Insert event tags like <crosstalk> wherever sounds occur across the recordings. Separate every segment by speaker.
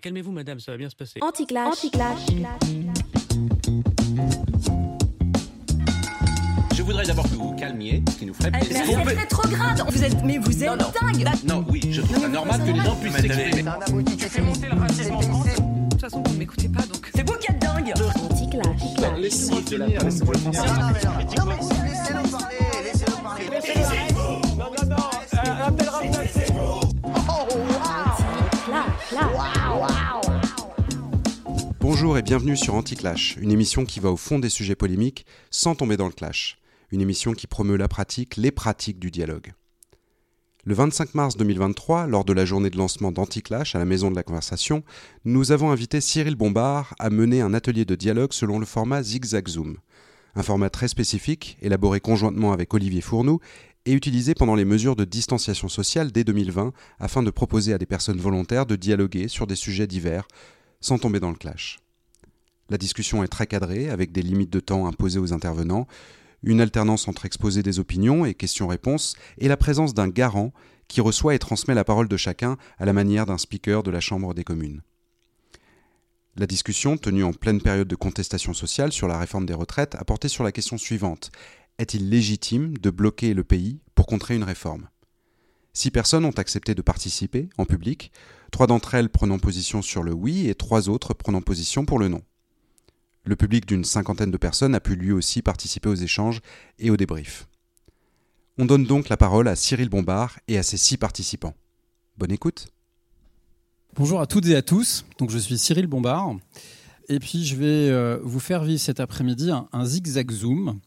Speaker 1: Calmez-vous, madame, ça va bien se passer.
Speaker 2: Anticlash. Anticlash.
Speaker 3: Je voudrais d'abord que vous vous calmiez, ce qui nous ferait
Speaker 4: Mais
Speaker 3: plaisir.
Speaker 4: c'est rétrograde? Vous êtes, mais vous êtes dingue
Speaker 3: Non, oui, je trouve ça normal que les gens puissent s'exprimer.
Speaker 4: De toute façon, vous ne m'écoutez pas, donc... C'est vous qui êtes dingue
Speaker 2: Anticlash.
Speaker 5: Bonjour et bienvenue sur Anticlash, une émission qui va au fond des sujets polémiques sans tomber dans le clash. Une émission qui promeut la pratique, les pratiques du dialogue. Le 25 mars 2023, lors de la journée de lancement d'Anticlash à la Maison de la Conversation, nous avons invité Cyril Bombard à mener un atelier de dialogue selon le format Zigzag Zoom. Un format très spécifique, élaboré conjointement avec Olivier Fournou et utilisé pendant les mesures de distanciation sociale dès 2020 afin de proposer à des personnes volontaires de dialoguer sur des sujets divers sans tomber dans le clash. La discussion est très cadrée, avec des limites de temps imposées aux intervenants, une alternance entre exposé des opinions et questions-réponses, et la présence d'un garant qui reçoit et transmet la parole de chacun à la manière d'un speaker de la Chambre des communes. La discussion, tenue en pleine période de contestation sociale sur la réforme des retraites, a porté sur la question suivante. Est-il légitime de bloquer le pays pour contrer une réforme? Six personnes ont accepté de participer en public, trois d'entre elles prenant position sur le oui et trois autres prenant position pour le non. Le public d'une cinquantaine de personnes a pu lui aussi participer aux échanges et aux débriefs. On donne donc la parole à Cyril Bombard et à ses six participants. Bonne écoute
Speaker 6: Bonjour à toutes et à tous. Je suis Cyril Bombard. Et puis je vais euh, vous faire vivre cet après-midi un, un zigzag zoom.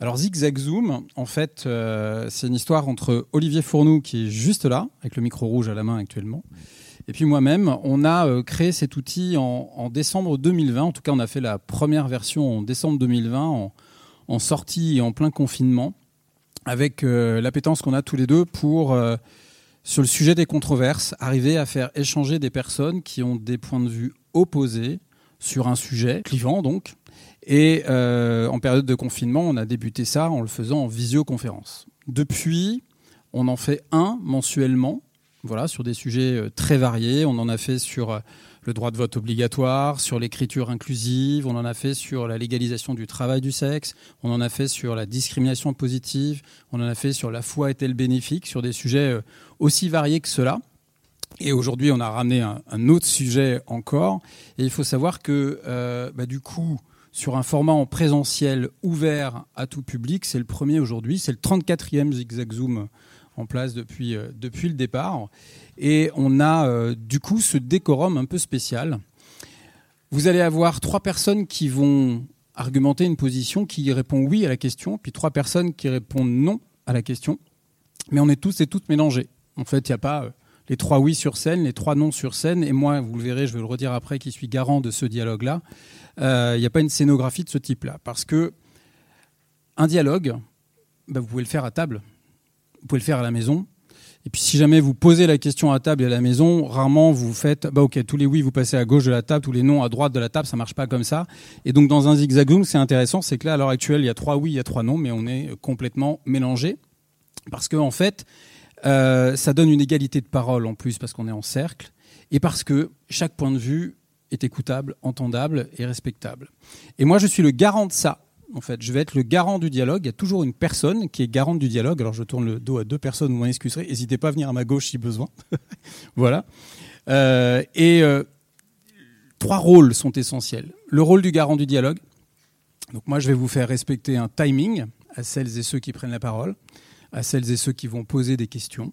Speaker 6: Alors zigzag zoom, en fait, euh, c'est une histoire entre Olivier Fournou qui est juste là, avec le micro rouge à la main actuellement, et puis moi-même. On a euh, créé cet outil en, décembre 2020. En tout cas, on a fait la première version en décembre 2020, en, sortie et en plein confinement, avec euh, l'appétence qu'on a tous les deux pour euh, sur le sujet des controverses, arriver à faire échanger des personnes qui ont des points de vue opposés sur un sujet clivant donc. Et en période de confinement, on a débuté ça en le faisant en visioconférence. Depuis, on en fait un mensuellement, voilà, sur des sujets euh, très variés. On en a fait sur euh, le droit de vote obligatoire, sur l'écriture inclusive, on en a fait sur la légalisation du travail du sexe, on en a fait sur la discrimination positive, on en a fait sur la foi est-elle bénéfique, sur des sujets euh, aussi variés que cela. Et aujourd'hui, on a ramené un, autre sujet encore. Et il faut savoir que, bah, du coup, sur un format en présentiel ouvert à tout public, c'est le premier aujourd'hui, c'est le 34e Zigzag Zoom en place depuis, euh, depuis le départ. Et on a euh, du coup ce décorum un peu spécial. Vous allez avoir trois personnes qui vont argumenter une position qui répond oui à la question, puis trois personnes qui répondent non à la question. Mais on est tous et toutes mélangés. En fait, il n'y a pas... Euh, les trois oui sur scène, les trois non sur scène, et moi, vous le verrez, je vais le redire après, qui suis garant de ce dialogue-là, il n'y a pas une scénographie de ce type-là. Parce que un dialogue, bah, vous pouvez le faire à table, vous pouvez le faire à la maison, et puis si jamais vous posez la question à table et à la maison, rarement vous faites, bah ok, tous les oui vous passez à gauche de la table, tous les non à droite de la table, ça marche pas comme ça. Et donc dans un zigzag c'est intéressant, c'est que là à l'heure actuelle il y a trois oui, il y a trois non, mais on est complètement mélangé parce que en fait euh, ça donne une égalité de parole en plus parce qu'on est en cercle et parce que chaque point de vue est écoutable, entendable et respectable. Et moi, je suis le garant de ça. En fait, je vais être le garant du dialogue. Il y a toujours une personne qui est garante du dialogue. Alors, je tourne le dos à deux personnes, vous m'en excuserez. N'hésitez pas à venir à ma gauche si besoin. <laughs> voilà. Euh, et euh, trois rôles sont essentiels. Le rôle du garant du dialogue. Donc, moi, je vais vous faire respecter un timing à celles et ceux qui prennent la parole à celles et ceux qui vont poser des questions.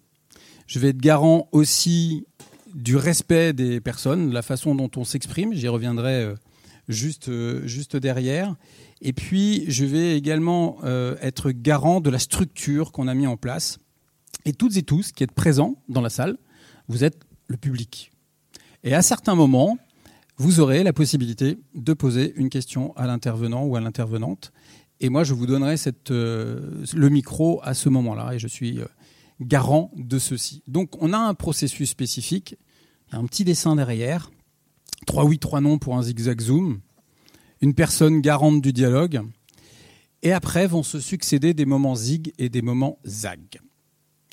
Speaker 6: Je vais être garant aussi du respect des personnes, la façon dont on s'exprime. J'y reviendrai juste, juste derrière. Et puis, je vais également être garant de la structure qu'on a mis en place. Et toutes et tous qui êtes présents dans la salle, vous êtes le public. Et à certains moments, vous aurez la possibilité de poser une question à l'intervenant ou à l'intervenante. Et moi, je vous donnerai euh, le micro à ce moment-là, et je suis euh, garant de ceci. Donc, on a un processus spécifique, un petit dessin derrière, trois oui, trois non pour un zigzag zoom, une personne garante du dialogue, et après vont se succéder des moments zig et des moments zag.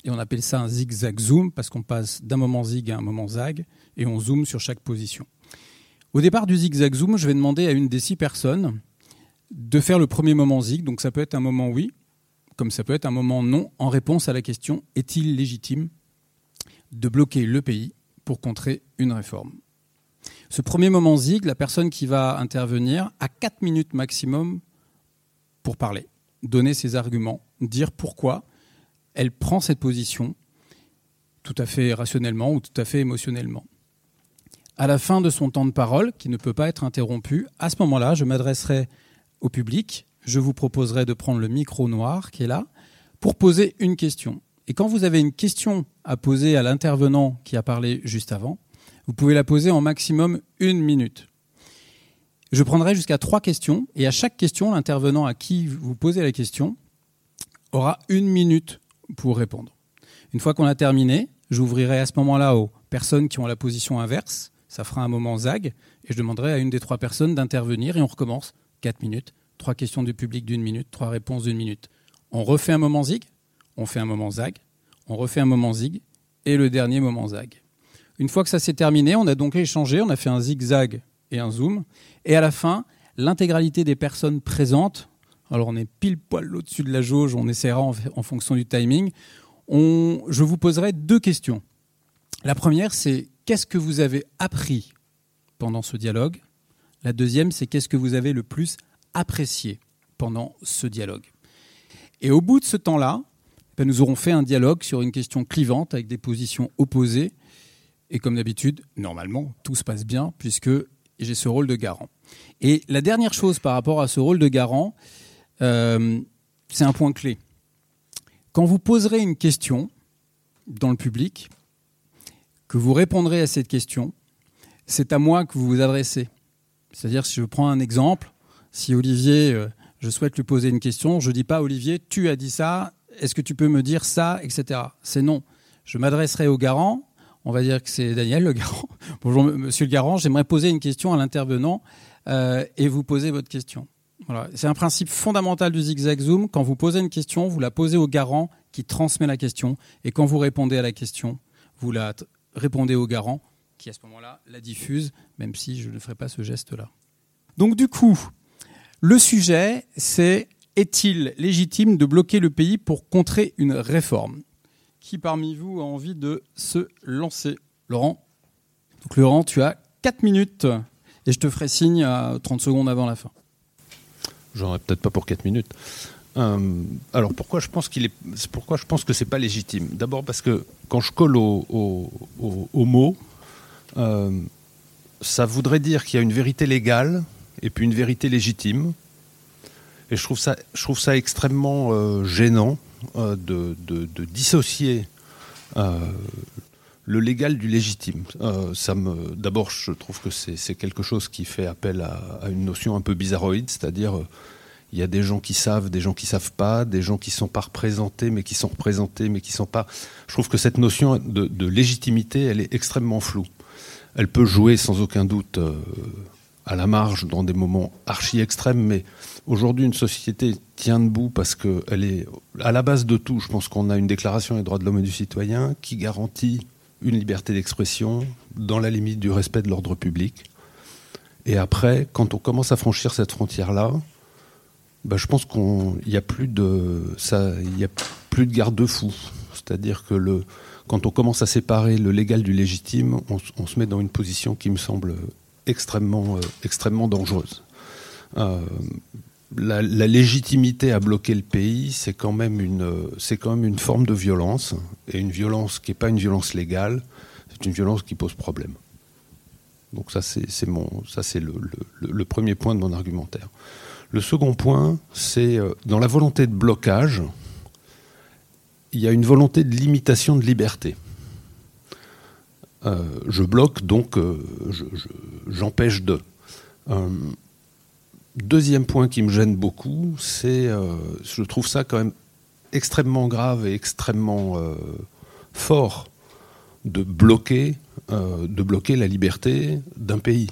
Speaker 6: Et on appelle ça un zigzag zoom parce qu'on passe d'un moment zig à un moment zag, et on zoome sur chaque position. Au départ du zigzag zoom, je vais demander à une des six personnes de faire le premier moment zig. Donc ça peut être un moment oui, comme ça peut être un moment non, en réponse à la question est-il légitime de bloquer le pays pour contrer une réforme? Ce premier moment zig, la personne qui va intervenir a 4 minutes maximum pour parler, donner ses arguments, dire pourquoi elle prend cette position tout à fait rationnellement ou tout à fait émotionnellement. À la fin de son temps de parole, qui ne peut pas être interrompu, à ce moment-là, je m'adresserai au public, je vous proposerai de prendre le micro noir qui est là pour poser une question. Et quand vous avez une question à poser à l'intervenant qui a parlé juste avant, vous pouvez la poser en maximum une minute. Je prendrai jusqu'à trois questions et à chaque question, l'intervenant à qui vous posez la question aura une minute pour répondre. Une fois qu'on a terminé, j'ouvrirai à ce moment-là aux personnes qui ont la position inverse. Ça fera un moment zag et je demanderai à une des trois personnes d'intervenir et on recommence. Quatre minutes, trois questions du public d'une minute, trois réponses d'une minute. On refait un moment zig, on fait un moment zag, on refait un moment zig et le dernier moment zag. Une fois que ça s'est terminé, on a donc échangé, on a fait un zigzag et un zoom. Et à la fin, l'intégralité des personnes présentes, alors on est pile poil au-dessus de la jauge, on essaiera en, fonction du timing, je vous poserai deux questions. La première, c'est qu'est-ce que vous avez appris pendant ce dialogue? La deuxième, c'est qu'est-ce que vous avez le plus apprécié pendant ce dialogue? Et au bout de ce temps-là, ben, nous aurons fait un dialogue sur une question clivante avec des positions opposées. Et comme d'habitude, normalement, tout se passe bien puisque j'ai ce rôle de garant. Et la dernière chose par rapport à ce rôle de garant, euh, c'est un point clé. Quand vous poserez une question dans le public, que vous répondrez à cette question, c'est à moi que vous vous adressez. C'est-à-dire, si je prends un exemple, si Olivier, euh, je souhaite lui poser une question, je ne dis pas Olivier, tu as dit ça, est-ce que tu peux me dire ça, etc. C'est non. Je m'adresserai au garant, on va dire que c'est Daniel le garant. <laughs> Bonjour monsieur le garant, j'aimerais poser une question à l'intervenant euh, et vous poser votre question. C'est un principe fondamental du zigzag zoom. Quand vous posez une question, vous la posez au garant qui transmet la question. Et quand vous répondez à la question, vous la répondez au garant qui, à ce moment-là, la diffuse, même si je ne ferai pas ce geste-là. Donc, du coup, le sujet, c'est est-il légitime de bloquer le pays pour contrer une réforme? Qui parmi vous a envie de se lancer? Laurent? Donc, Laurent, tu as 4 minutes et je te ferai signe à 30 secondes avant la fin.
Speaker 7: J'en ai peut-être pas pour 4 minutes. Euh, alors pourquoi je pense qu'il est, pourquoi je pense que c'est pas légitime? D'abord parce que quand je colle au, au, euh, ça voudrait dire qu'il y a une vérité légale et puis une vérité légitime. Et je trouve ça, je trouve ça extrêmement euh, gênant de, de, dissocier le légal du légitime. ça me, d'abord, je trouve que c'est quelque chose qui fait appel à, une notion un peu bizarroïde, c'est-à-dire il y a des gens qui savent, des gens qui savent pas, des gens qui sont pas représentés, mais qui sont représentés, mais qui sont pas. Je trouve que cette notion de, légitimité, elle est extrêmement floue. Elle peut jouer sans aucun doute euh, à la marge dans des moments archi extrêmes, mais aujourd'hui une société tient debout parce qu'elle est à la base de tout. Je pense qu'on a une déclaration des droits de l'homme et du citoyen qui garantit une liberté d'expression dans la limite du respect de l'ordre public. Et après, quand on commence à franchir cette frontière-là, bah, je pense qu'il n'y a plus de de garde-fou. C'est-à-dire que le, quand on commence à séparer le légal du légitime, on, se met dans une position qui me semble extrêmement, euh, extrêmement dangereuse. Euh, la, légitimité à bloquer le pays, c'est quand même une, c'est quand même une forme de violence et une violence qui n'est pas une violence légale, c'est une violence qui pose problème. Donc ça, c'est le, premier point de mon argumentaire. Le second point, c'est euh, dans la volonté de blocage, il y a une volonté de limitation de liberté. Euh, je bloque, donc euh, j'empêche de. Deuxième point qui me gêne beaucoup, c'est, euh, je trouve ça quand même extrêmement grave et extrêmement fort de bloquer, de bloquer la liberté d'un pays.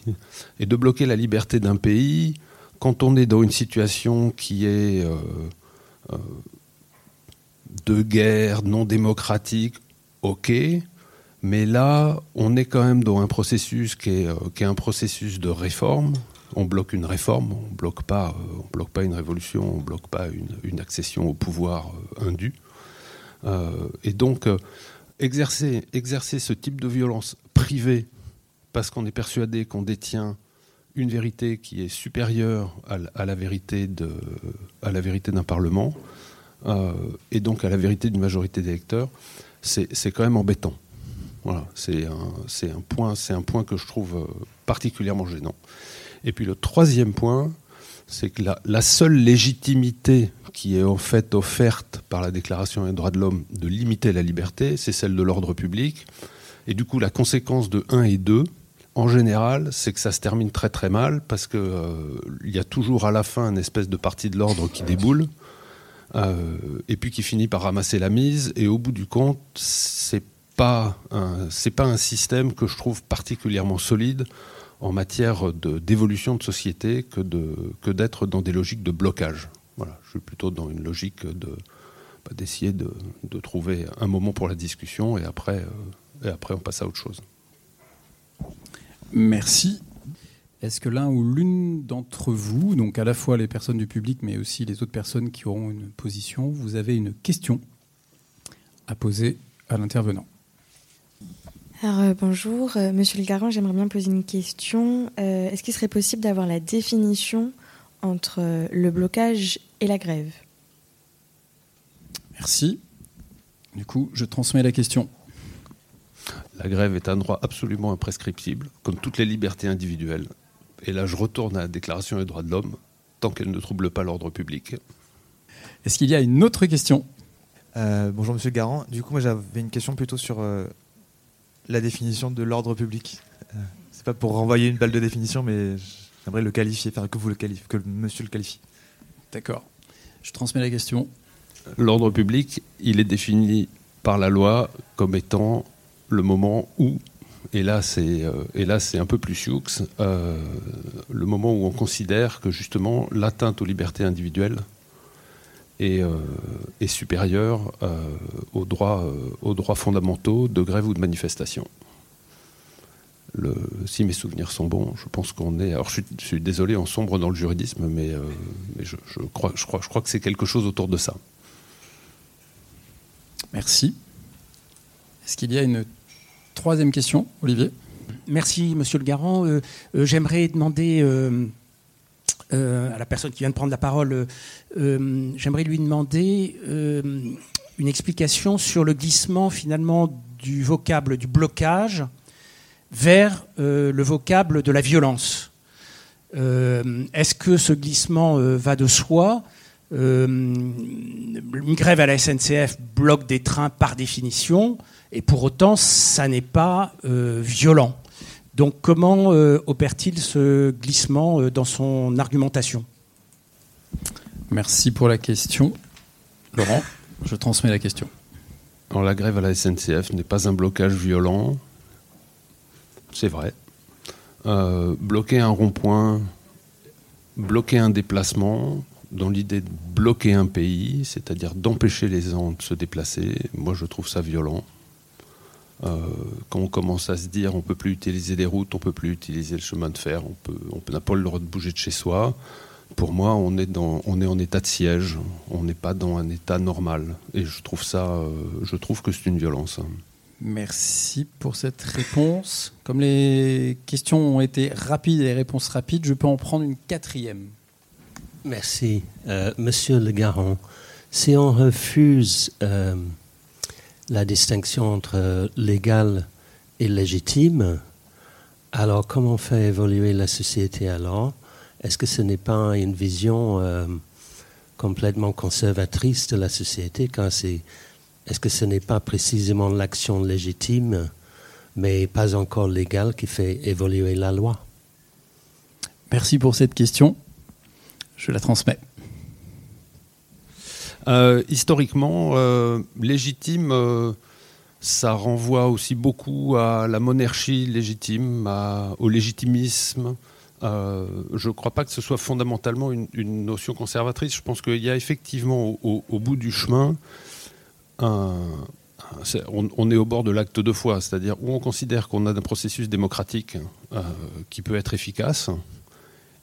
Speaker 7: Et de bloquer la liberté d'un pays quand on est dans une situation qui est de guerre non démocratique, ok, Mais là, on est quand même dans un processus qui est, est un processus de réforme. On bloque une réforme, on bloque pas, on bloque pas une révolution, on bloque pas une, accession au pouvoir indu. et donc, exercer, exercer ce type de violence privée parce qu'on est persuadé qu'on détient une vérité qui est supérieure à, la vérité à la vérité d'un parlement euh, et donc à la vérité d'une majorité d'électeurs, c'est quand même embêtant. C'est un, point, que je trouve euh, particulièrement gênant. Et puis le troisième point, c'est que la, la, seule légitimité qui est en fait offerte par la Déclaration des droits de l'homme de limiter la liberté, c'est celle de l'ordre public. Et du coup, la conséquence de 1 et 2, en général, c'est que ça se termine très très mal parce qu'il euh, y a toujours à la fin une espèce de partie de l'ordre qui déboule euh, et puis qui finit par ramasser la mise. Et au bout du compte, c'est pas c'est pas un système que je trouve particulièrement solide en matière d'évolution de, société que de d'être dans des logiques de blocage. Voilà, je suis plutôt dans une logique de bah, d'essayer de, de, trouver un moment pour la discussion euh, et après on passe à autre chose.
Speaker 6: Merci. Est-ce que l'un ou l'une d'entre vous, donc à la fois les personnes du public, mais aussi les autres personnes qui auront une position, vous avez une question à poser à l'intervenant?
Speaker 8: Alors euh, bonjour, euh, Monsieur Le Garant, j'aimerais bien poser une question. Euh, est-ce qu'il serait possible d'avoir la définition entre le blocage et la grève?
Speaker 6: Merci. Du coup, je transmets la question.
Speaker 7: La grève est un droit absolument imprescriptible, comme toutes les libertés individuelles. Et là, je retourne à la Déclaration des droits de l'homme, tant qu'elle ne trouble pas l'ordre public.
Speaker 6: Est-ce qu'il y a une autre question?
Speaker 9: Euh, Bonjour Monsieur Garant. Du coup, moi j'avais une question plutôt sur euh, la définition de l'ordre public. Euh, c'est pas pour renvoyer une balle de définition, mais j'aimerais le qualifier, faire que vous le qualifiez, que Monsieur le qualifie.
Speaker 6: D'accord. Je transmets la question.
Speaker 7: L'ordre public, il est défini par la loi comme étant le moment où, et là c'est euh, c'est un peu plus sioux, euh, le moment où on considère que justement l'atteinte aux libertés individuelles est, euh, est supérieure aux, droits, aux droits fondamentaux de grève ou de manifestation. Le, si mes souvenirs sont bons, je pense qu'on est. Alors, je suis, désolé, on sombre dans le juridisme, mais, mais je, je, crois, je, crois, je crois que c'est quelque chose autour de ça.
Speaker 6: Merci. Est-ce qu'il y a une Troisième question, Olivier?
Speaker 10: Merci, monsieur le garant. Euh, euh, j'aimerais demander euh, à la personne qui vient de prendre la parole, j'aimerais lui demander une explication sur le glissement finalement du vocable du blocage vers le vocable de la violence. Est-ce que ce glissement va de soi? Une grève à la SNCF bloque des trains par définition. Et pour autant, ça n'est pas euh, violent. Donc comment euh, opère-t-il ce glissement euh, dans son argumentation?
Speaker 6: Merci pour la question. Laurent, je transmets la question.
Speaker 7: Alors, la grève à la SNCF n'est pas un blocage violent, c'est vrai. bloquer un rond-point, bloquer un déplacement, dans l'idée de bloquer un pays, c'est-à-dire d'empêcher les gens de se déplacer, moi je trouve ça violent. Euh, quand on commence à se dire on peut plus utiliser les routes, on peut plus utiliser le chemin de fer, on peut, on n'a pas le droit de bouger de chez soi. Pour moi, on est dans, on est en état de siège, on n'est pas dans un état normal. Et je trouve ça, euh, je trouve que c'est une violence.
Speaker 6: Merci pour cette réponse. Comme les questions ont été rapides et les réponses rapides, je peux en prendre une quatrième.
Speaker 11: Merci, euh, Monsieur Le Garon. Si on refuse la distinction entre légal et légitime, alors comment faire évoluer la société alors? Est-ce que ce n'est pas une vision euh, complètement conservatrice de la société quand c'est est-ce que ce n'est pas précisément l'action légitime mais pas encore légale qui fait évoluer la loi?
Speaker 6: Merci pour cette question. Je la transmets.
Speaker 7: Euh, historiquement, euh, légitime, euh, ça renvoie aussi beaucoup à la monarchie légitime, au légitimisme. je ne crois pas que ce soit fondamentalement une, notion conservatrice. Je pense qu'il y a effectivement au, bout du chemin on, est au bord de l'acte de foi, c'est-à-dire où on considère qu'on a un processus démocratique qui peut être efficace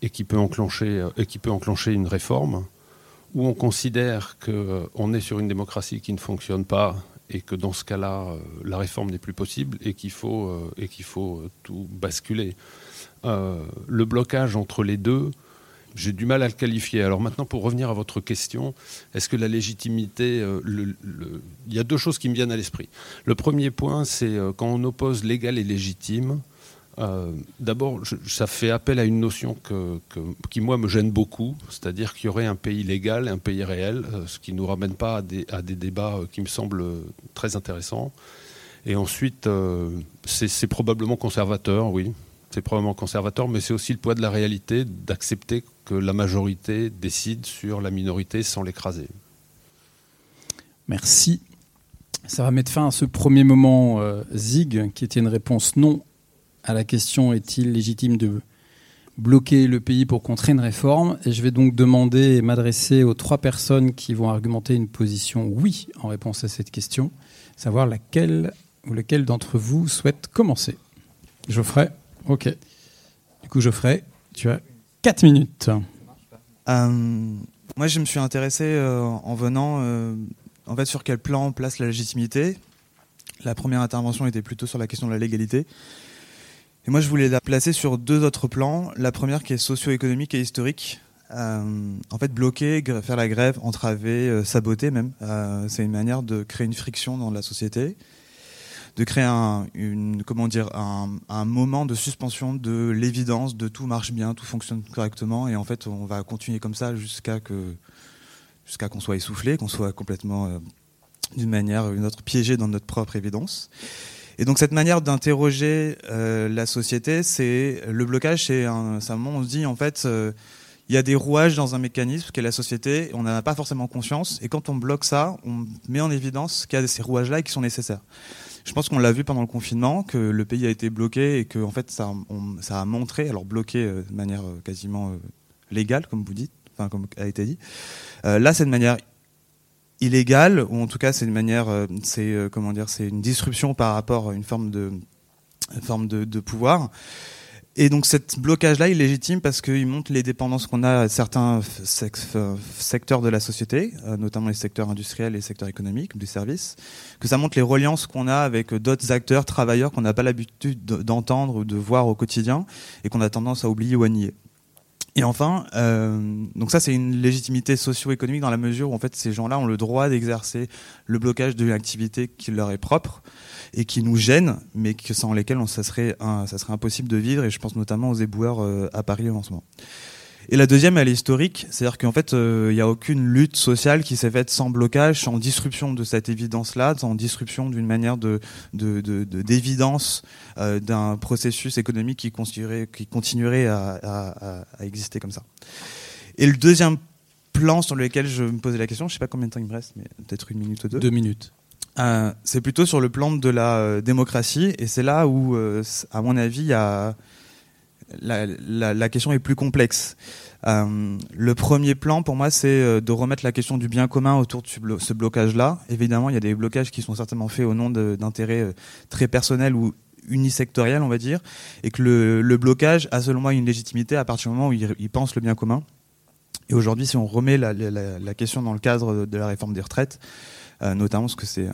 Speaker 7: et qui peut enclencher, et qui peut enclencher une réforme, où on considère qu'on est sur une démocratie qui ne fonctionne pas et que dans ce cas-là, euh, la réforme n'est plus possible et qu'il faut, euh, tout basculer. le blocage entre les deux, j'ai du mal à le qualifier. Alors maintenant, pour revenir à votre question, est-ce que la légitimité... Euh, il y a deux choses qui me viennent à l'esprit. Le premier point, c'est euh, quand on oppose légal et légitime, euh, D'abord, ça fait appel à une notion qui, moi, me gêne beaucoup, c'est-à-dire qu'il y aurait un pays légal et un pays réel, ce qui ne nous ramène pas à des, débats qui me semblent très intéressants. Et ensuite, c'est probablement conservateur, oui, c'est probablement conservateur, mais c'est aussi le poids de la réalité d'accepter que la majorité décide sur la minorité sans l'écraser.
Speaker 6: Merci. Ça va mettre fin à ce premier moment euh, ZIG, qui était une réponse non à la question est-il légitime de bloquer le pays pour contrer une réforme? Et je vais donc demander et m'adresser aux trois personnes qui vont argumenter une position oui en réponse à cette question, savoir laquelle ou lequel d'entre vous souhaite commencer. Geoffrey? Ok. Du coup, Geoffrey, tu as 4 minutes.
Speaker 9: Euh, moi, je me suis intéressé euh, en venant euh, en fait, sur quel plan place la légitimité. La première intervention était plutôt sur la question de la légalité. Et moi, je voulais la placer sur deux autres plans. La première qui est socio-économique et historique. en fait, bloquer, faire la grève, entraver, saboter même, c'est une manière de créer une friction dans la société de créer un, une, comment dire, un, moment de suspension de l'évidence de tout marche bien, tout fonctionne correctement, et en fait on va continuer comme ça jusqu'à que jusqu'à qu'on soit essoufflé, qu'on soit complètement euh, d'une manière ou d'une autre piégé dans notre propre évidence. Et donc cette manière d'interroger euh, la société, c'est le blocage, c'est un, un moment où on se dit en fait euh, il y a des rouages dans un mécanisme qu'est la société, on n'en a pas forcément conscience, et quand on bloque ça, on met en évidence qu'il y a ces rouages-là et qui sont nécessaires. Je pense qu'on l'a vu pendant le confinement, que le pays a été bloqué et que en fait ça, ça a montré, alors bloqué euh, de manière quasiment légale, comme vous dites, enfin comme a été dit. là, c'est de manière illégale, ou en tout cas c'est une manière, c'est comment dire, c'est une disruption par rapport à une forme de, pouvoir. Et donc, cette blocage-là, il est légitime parce qu'il montre les dépendances qu'on a à certains secteurs de la société, euh, notamment les secteurs industriels et les secteurs économiques, des services, que ça montre les reliances qu'on a avec d'autres acteurs, travailleurs qu'on n'a pas l'habitude d'entendre ou de voir au quotidien et qu'on a tendance à oublier ou à nier. Et enfin, euh, donc ça c'est une légitimité socio-économique dans la mesure où en fait ces gens-là ont le droit d'exercer le blocage de l'activité qui leur est propre et qui nous gênent, mais que sans lesquels ça, serait ça serait impossible de vivre. Et je pense notamment aux éboueurs euh, à Paris en ce moment. Et la deuxième, elle est historique, c'est-à-dire qu'en fait, euh, il n'y a aucune lutte sociale qui s'est faite sans blocage, sans disruption de cette évidence-là, sans disruption d'une manière de d'évidence de, euh, d'un processus économique qui continuerait, qui continuerait à, à, à, exister comme ça. Et le deuxième plan sur lequel je me posais la question, je ne sais pas combien de temps il me reste, mais peut-être une minute ou deux.
Speaker 6: Deux minutes.
Speaker 9: Euh, c'est plutôt sur le plan de la euh, démocratie, et c'est là où, euh, à mon avis, y a la, question est plus complexe. Euh, le premier plan, pour moi, c'est de remettre la question du bien commun autour de ce blocage-là. Évidemment, il y a des blocages qui sont certainement faits au nom d'intérêts très personnels ou unisectoriels, on va dire, et que le, blocage a moi une légitimité à partir du moment où il, il pense le bien commun. Et aujourd'hui, si on remet la, question dans le cadre de la réforme des retraites, euh, notamment parce que c'est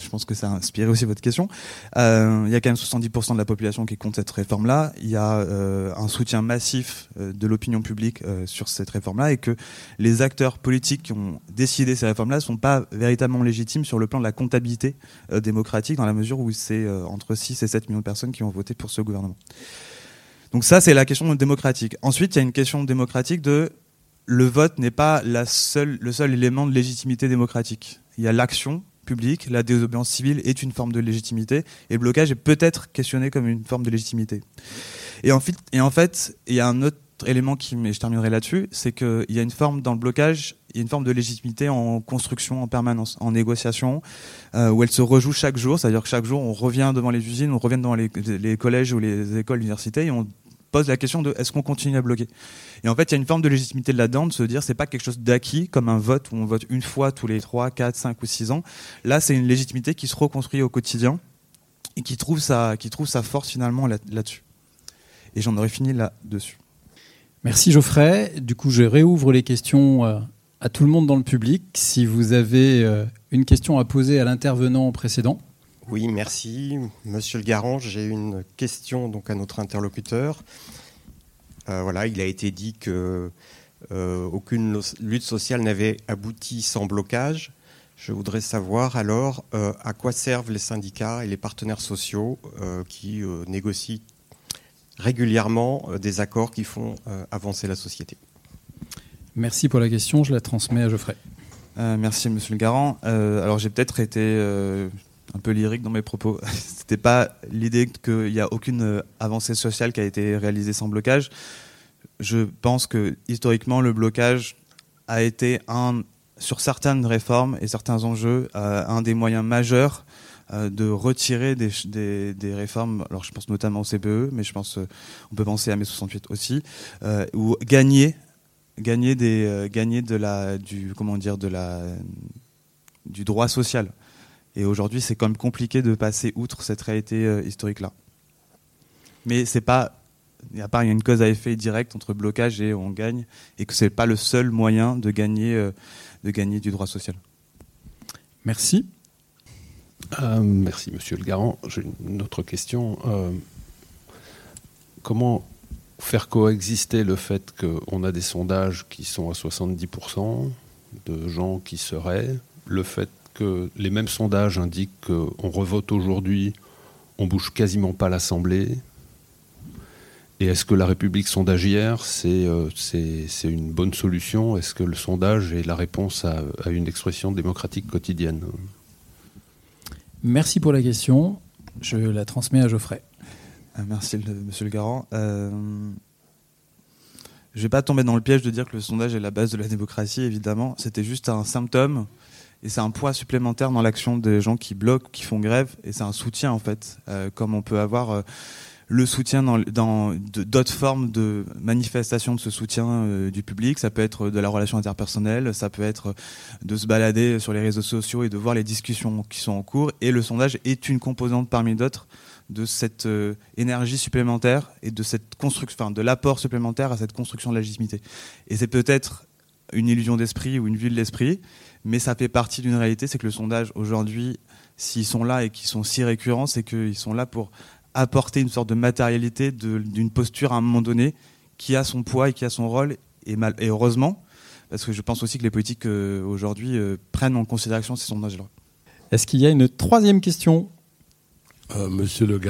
Speaker 9: je pense que ça a inspiré aussi votre question. Euh, il y a quand même 70% de la population qui compte cette réforme-là. Il y a euh, un soutien massif de l'opinion publique sur cette réforme-là et que les acteurs politiques qui ont décidé ces réformes-là ne sont pas véritablement légitimes sur le plan de la comptabilité démocratique dans la mesure où c'est entre 6 et 7 millions de personnes qui ont voté pour ce gouvernement. Donc ça, c'est la question démocratique. Ensuite, il y a une question démocratique de le vote n'est pas le seul élément de légitimité démocratique. Il y a l'action publique, la désobéissance civile est une forme de légitimité, et le blocage est peut-être questionné comme une forme de légitimité. Et en fait, il y a un autre élément qui, mais je terminerai là-dessus, c'est qu'il y a une forme dans le blocage, il y a une forme de légitimité en construction en permanence, en négociation, euh, où elle se rejoue chaque jour, c'est-à-dire que chaque jour on revient devant les usines, on revient devant les, collèges ou les écoles, universités, et on pose la question de est-ce qu'on continue à bloquer Et en fait, il y a une forme de légitimité là-dedans, de se dire c'est pas quelque chose d'acquis, comme un vote où on vote une fois tous les 3, 4, 5 ou 6 ans. Là, c'est une légitimité qui se reconstruit au quotidien et qui trouve sa, qui trouve sa force finalement là-dessus. Et j'en aurais fini là-dessus.
Speaker 6: Merci Geoffrey. Du coup, je réouvre les questions euh, à tout le monde dans le public. Si vous avez euh, une question à poser à l'intervenant précédent.
Speaker 12: Oui, merci. Monsieur le Garant, j'ai une question donc, à notre interlocuteur. Euh, voilà, il a été dit que aucune lutte sociale n'avait abouti sans blocage. Je voudrais savoir alors à quoi servent les syndicats et les partenaires sociaux qui négocient régulièrement des accords qui font avancer la société.
Speaker 6: Merci pour la question, je la transmets à Geoffrey.
Speaker 9: Euh, merci Monsieur le Garant. Euh, alors j'ai peut-être été euh, un peu lyrique dans mes propos. <laughs> C'était pas l'idée qu'il n'y a aucune avancée sociale qui a été réalisée sans blocage. Je pense que historiquement le blocage a été un sur certaines réformes et certains enjeux un des moyens majeurs de retirer des, des, des, réformes. Alors je pense notamment au CPE, mais je pense on peut penser à mai 68 aussi, ou gagner gagner des euh, gagner de la du comment dire de la du droit social. Et aujourd'hui, c'est quand même compliqué de passer outre cette réalité euh, historique là. Mais c'est pas il n'y a une cause à effet direct entre blocage et on gagne et que c'est pas le seul moyen de gagner euh, de gagner du droit social.
Speaker 6: Merci.
Speaker 7: merci Monsieur le Garant. J'ai une autre question. comment faire coexister le fait qu'on a des sondages qui sont à 70% de gens qui seraient, le fait que les mêmes sondages indiquent qu'on revote aujourd'hui, on bouge quasiment pas l'Assemblée. Et est-ce que la République sondagière, c'est euh, une bonne solution? Est-ce que le sondage est la réponse à, une expression démocratique quotidienne?
Speaker 6: Merci pour la question. Je la transmets à Geoffrey.
Speaker 9: Euh, merci, monsieur le garant. Euh, je ne vais pas tomber dans le piège de dire que le sondage est la base de la démocratie, évidemment. C'était juste un symptôme et c'est un poids supplémentaire dans l'action des gens qui bloquent, qui font grève, et c'est un soutien en fait, euh, comme on peut avoir le soutien dans, d'autres formes de manifestation de ce soutien du public. Ça peut être de la relation interpersonnelle, ça peut être de se balader sur les réseaux sociaux et de voir les discussions qui sont en cours. Et le sondage est une composante parmi d'autres de cette euh, énergie supplémentaire et de cette construction, enfin, de l'apport supplémentaire à cette construction de légitimité. Et c'est peut-être une illusion d'esprit ou une vue de l'esprit, mais ça fait partie d'une réalité, c'est que le sondage aujourd'hui, s'ils sont là et qu'ils sont si récurrents, c'est qu'ils sont là pour apporter une sorte de matérialité d'une posture à un moment donné qui a son poids et qui a son rôle, et, mal, et heureusement, parce que je pense aussi que les politiques euh, aujourd'hui euh, prennent en considération ces sondages-là.
Speaker 6: Est-ce qu'il y a une troisième question?
Speaker 13: Euh, Monsieur Le.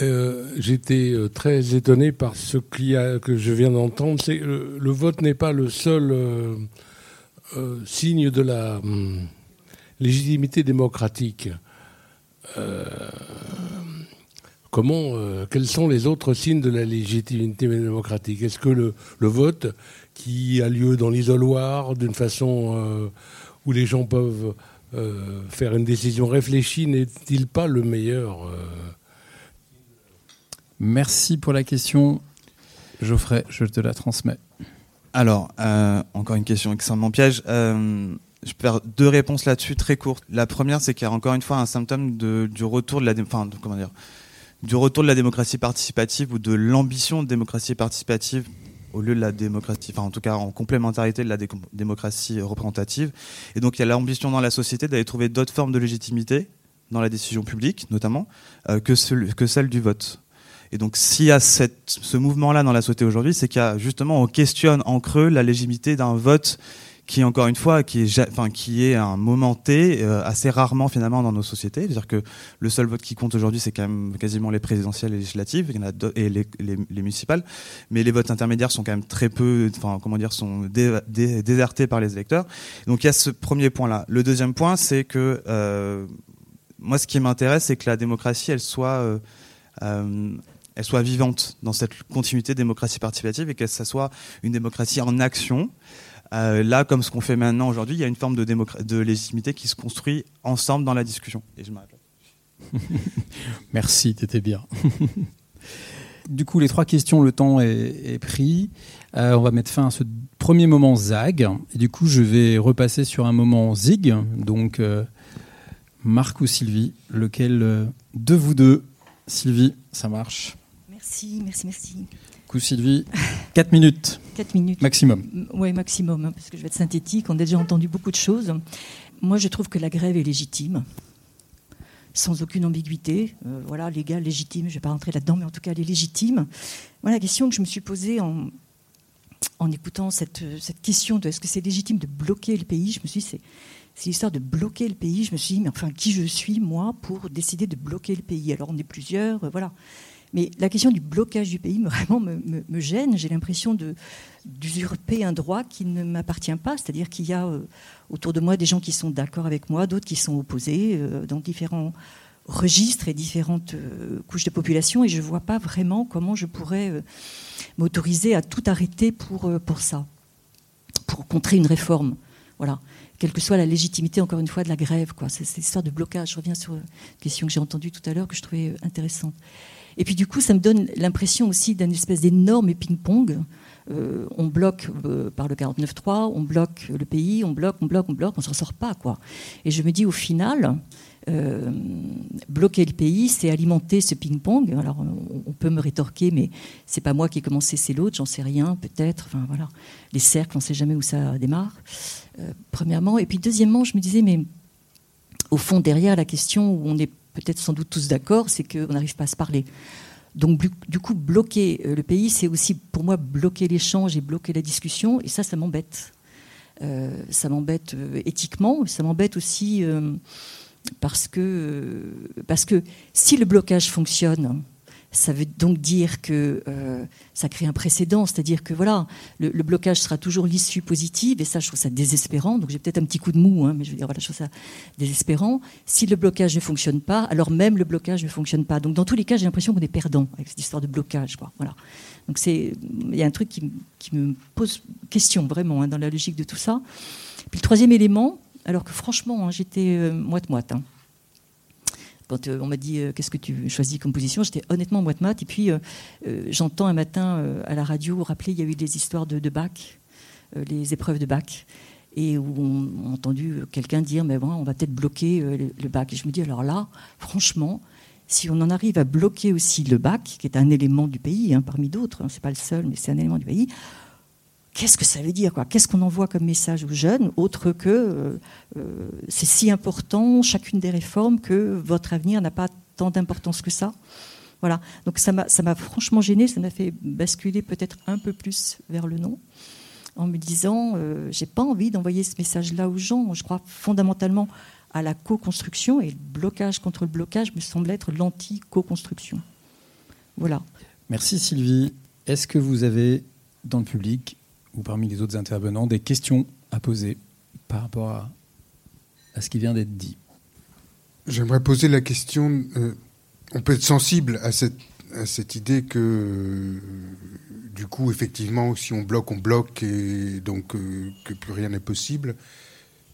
Speaker 13: Euh, j'étais très étonné par ce que je viens d'entendre. C'est le, vote n'est pas le seul signe de la hum, légitimité démocratique. comment, quels sont les autres signes de la légitimité démocratique? Est-ce que le, vote, qui a lieu dans l'isoloir, d'une façon où les gens peuvent euh, faire une décision réfléchie n'est-il pas le meilleur euh?
Speaker 6: Merci pour la question. Geoffrey, je te la transmets.
Speaker 9: Alors, euh, encore une question extrêmement piège. je peux deux réponses là-dessus très courtes. La première, c'est qu'il y a encore une fois un symptôme du retour de la, enfin, du retour de la démocratie participative ou de l'ambition de démocratie participative au lieu de la démocratie, enfin en tout cas en complémentarité de la démocratie représentative. Et donc il y a l'ambition dans la société d'aller trouver d'autres formes de légitimité dans la décision publique, notamment, euh, que, que celle du vote. Et donc s'il y a ce mouvement-là dans la société aujourd'hui, c'est qu'il y a justement, on questionne en creux la légitimité d'un vote qui encore une fois qui est enfin qui est un moment T euh, assez rarement finalement dans nos sociétés. C'est-à-dire que le seul vote qui compte aujourd'hui c'est quand même quasiment les présidentielles et législatives. Et les, les, les, municipales. Mais les votes intermédiaires sont quand même très peu enfin comment dire sont désertés par les électeurs. Donc il y a ce premier point là le deuxième point c'est que euh, moi ce qui m'intéresse c'est que la démocratie elle soit euh elle soit vivante dans cette continuité démocratie participative et que ça soit une démocratie en action euh, là, comme ce qu'on fait maintenant aujourd'hui, il y a une forme de, de légitimité qui se construit ensemble dans la discussion. Et je <laughs>
Speaker 6: Merci, t'étais bien. <laughs> du coup, les trois questions, le temps est, pris. Euh, on va mettre fin à ce premier moment zag. Et du coup, je vais repasser sur un moment zig. Donc, euh, Marc ou Sylvie, lequel euh, de vous deux Sylvie, ça marche?
Speaker 14: Merci, merci, merci.
Speaker 6: Coup Sylvie, 4 minutes. <laughs>
Speaker 14: 4 minutes.
Speaker 6: Maximum.
Speaker 14: Oui, maximum, hein, parce que je vais être synthétique. On a déjà entendu beaucoup de choses. Moi, je trouve que la grève est légitime sans aucune ambiguïté. Euh, voilà, légal, légitime, je ne vais pas rentrer là-dedans, mais en tout cas, elle est légitime. Voilà la question que je me suis posée en, en écoutant cette, cette question de est-ce que c'est légitime de bloquer le pays Je me suis dit, c'est, c'est l'histoire de bloquer le pays. Je me suis dit, mais enfin, qui je suis, moi, pour décider de bloquer le pays? Alors, on est plusieurs, euh, voilà. Mais la question du blocage du pays <laughs> vraiment me, me, gêne. J'ai l'impression d'usurper un droit qui ne m'appartient pas. C'est-à-dire qu'il y a euh, autour de moi des gens qui sont d'accord avec moi, d'autres qui sont opposés, euh, dans différents registres et différentes euh, couches de population. Et je ne vois pas vraiment comment je pourrais m'autoriser à tout arrêter pour, pour ça, pour contrer une réforme. Voilà. Quelle que soit la légitimité, encore une fois, de la grève. Quoi. C'est, cette histoire de blocage. Je reviens sur une question que j'ai entendue tout à l'heure, que je trouvais intéressante. Et puis du coup, ça me donne l'impression aussi d'un espèce d'énorme ping-pong. Euh, on bloque euh, par le 49.3, on bloque le pays, on bloque, on bloque, on bloque, on s'en sort pas quoi. Et je me dis au final, euh, bloquer le pays, c'est alimenter ce ping-pong. Alors on, peut me rétorquer, mais c'est pas moi qui ai commencé, c'est l'autre, j'en sais rien, peut-être. Enfin voilà, les cercles, on ne sait jamais où ça démarre. premièrement, et puis deuxièmement, je me disais, mais au fond derrière la question où on est peut-être sans doute tous d'accord, c'est qu'on n'arrive pas à se parler. Donc du coup, bloquer euh, le pays, c'est aussi pour moi bloquer l'échange et bloquer la discussion, et ça, ça m'embête. Euh, ça m'embête euh, éthiquement, ça m'embête aussi parce, que, parce que si le blocage fonctionne, ça veut donc dire que euh, ça crée un précédent, c'est-à-dire que voilà, le, blocage sera toujours l'issue positive, et ça, je trouve ça désespérant. Donc j'ai peut-être un petit coup de mou, hein, mais je veux dire, voilà, je trouve ça désespérant. Si le blocage ne fonctionne pas, alors même le blocage ne fonctionne pas. Donc dans tous les cas, j'ai l'impression qu'on est perdant avec cette histoire de blocage. Voilà. Donc c'est, il y a un truc qui, me pose question vraiment hein, dans la logique de tout ça. Puis le troisième élément, alors que franchement, hein, j'étais euh, moite-moite. Hein quand euh, on m'a dit euh, qu'est-ce que tu choisis comme position, j'étais honnêtement moite-mat. Et puis euh, j'entends un matin à la radio rappeler il y a eu des histoires de, de bac, les épreuves de bac et où on a entendu quelqu'un dire mais bon, on va peut-être bloquer le, bac. Et je me dis alors là, franchement, si on en arrive à bloquer aussi le bac, qui est un élément du pays, hein, parmi d'autres, hein, c'est pas le seul, mais c'est un élément du pays, qu'est-ce que ça veut dire Qu'est-ce qu'on envoie comme message aux jeunes, autre que euh, euh, c'est si important, chacune des réformes, que votre avenir n'a pas tant d'importance que ça? Voilà. Donc ça m'a franchement gêné, ça m'a fait basculer peut-être un peu plus vers le non, en me disant euh, j'ai pas envie d'envoyer ce message-là aux gens. Je crois fondamentalement à la co-construction et le blocage contre le blocage me semble être l'anti-co-construction. Voilà.
Speaker 6: Merci Sylvie. Est-ce que vous avez dans le public ou parmi les autres intervenants des questions à poser par rapport à, ce qui vient d'être dit
Speaker 15: J'aimerais poser la question, euh, on peut être sensible à cette, idée que, euh, du coup, effectivement, si on bloque, on bloque, et donc euh, que plus rien n'est possible.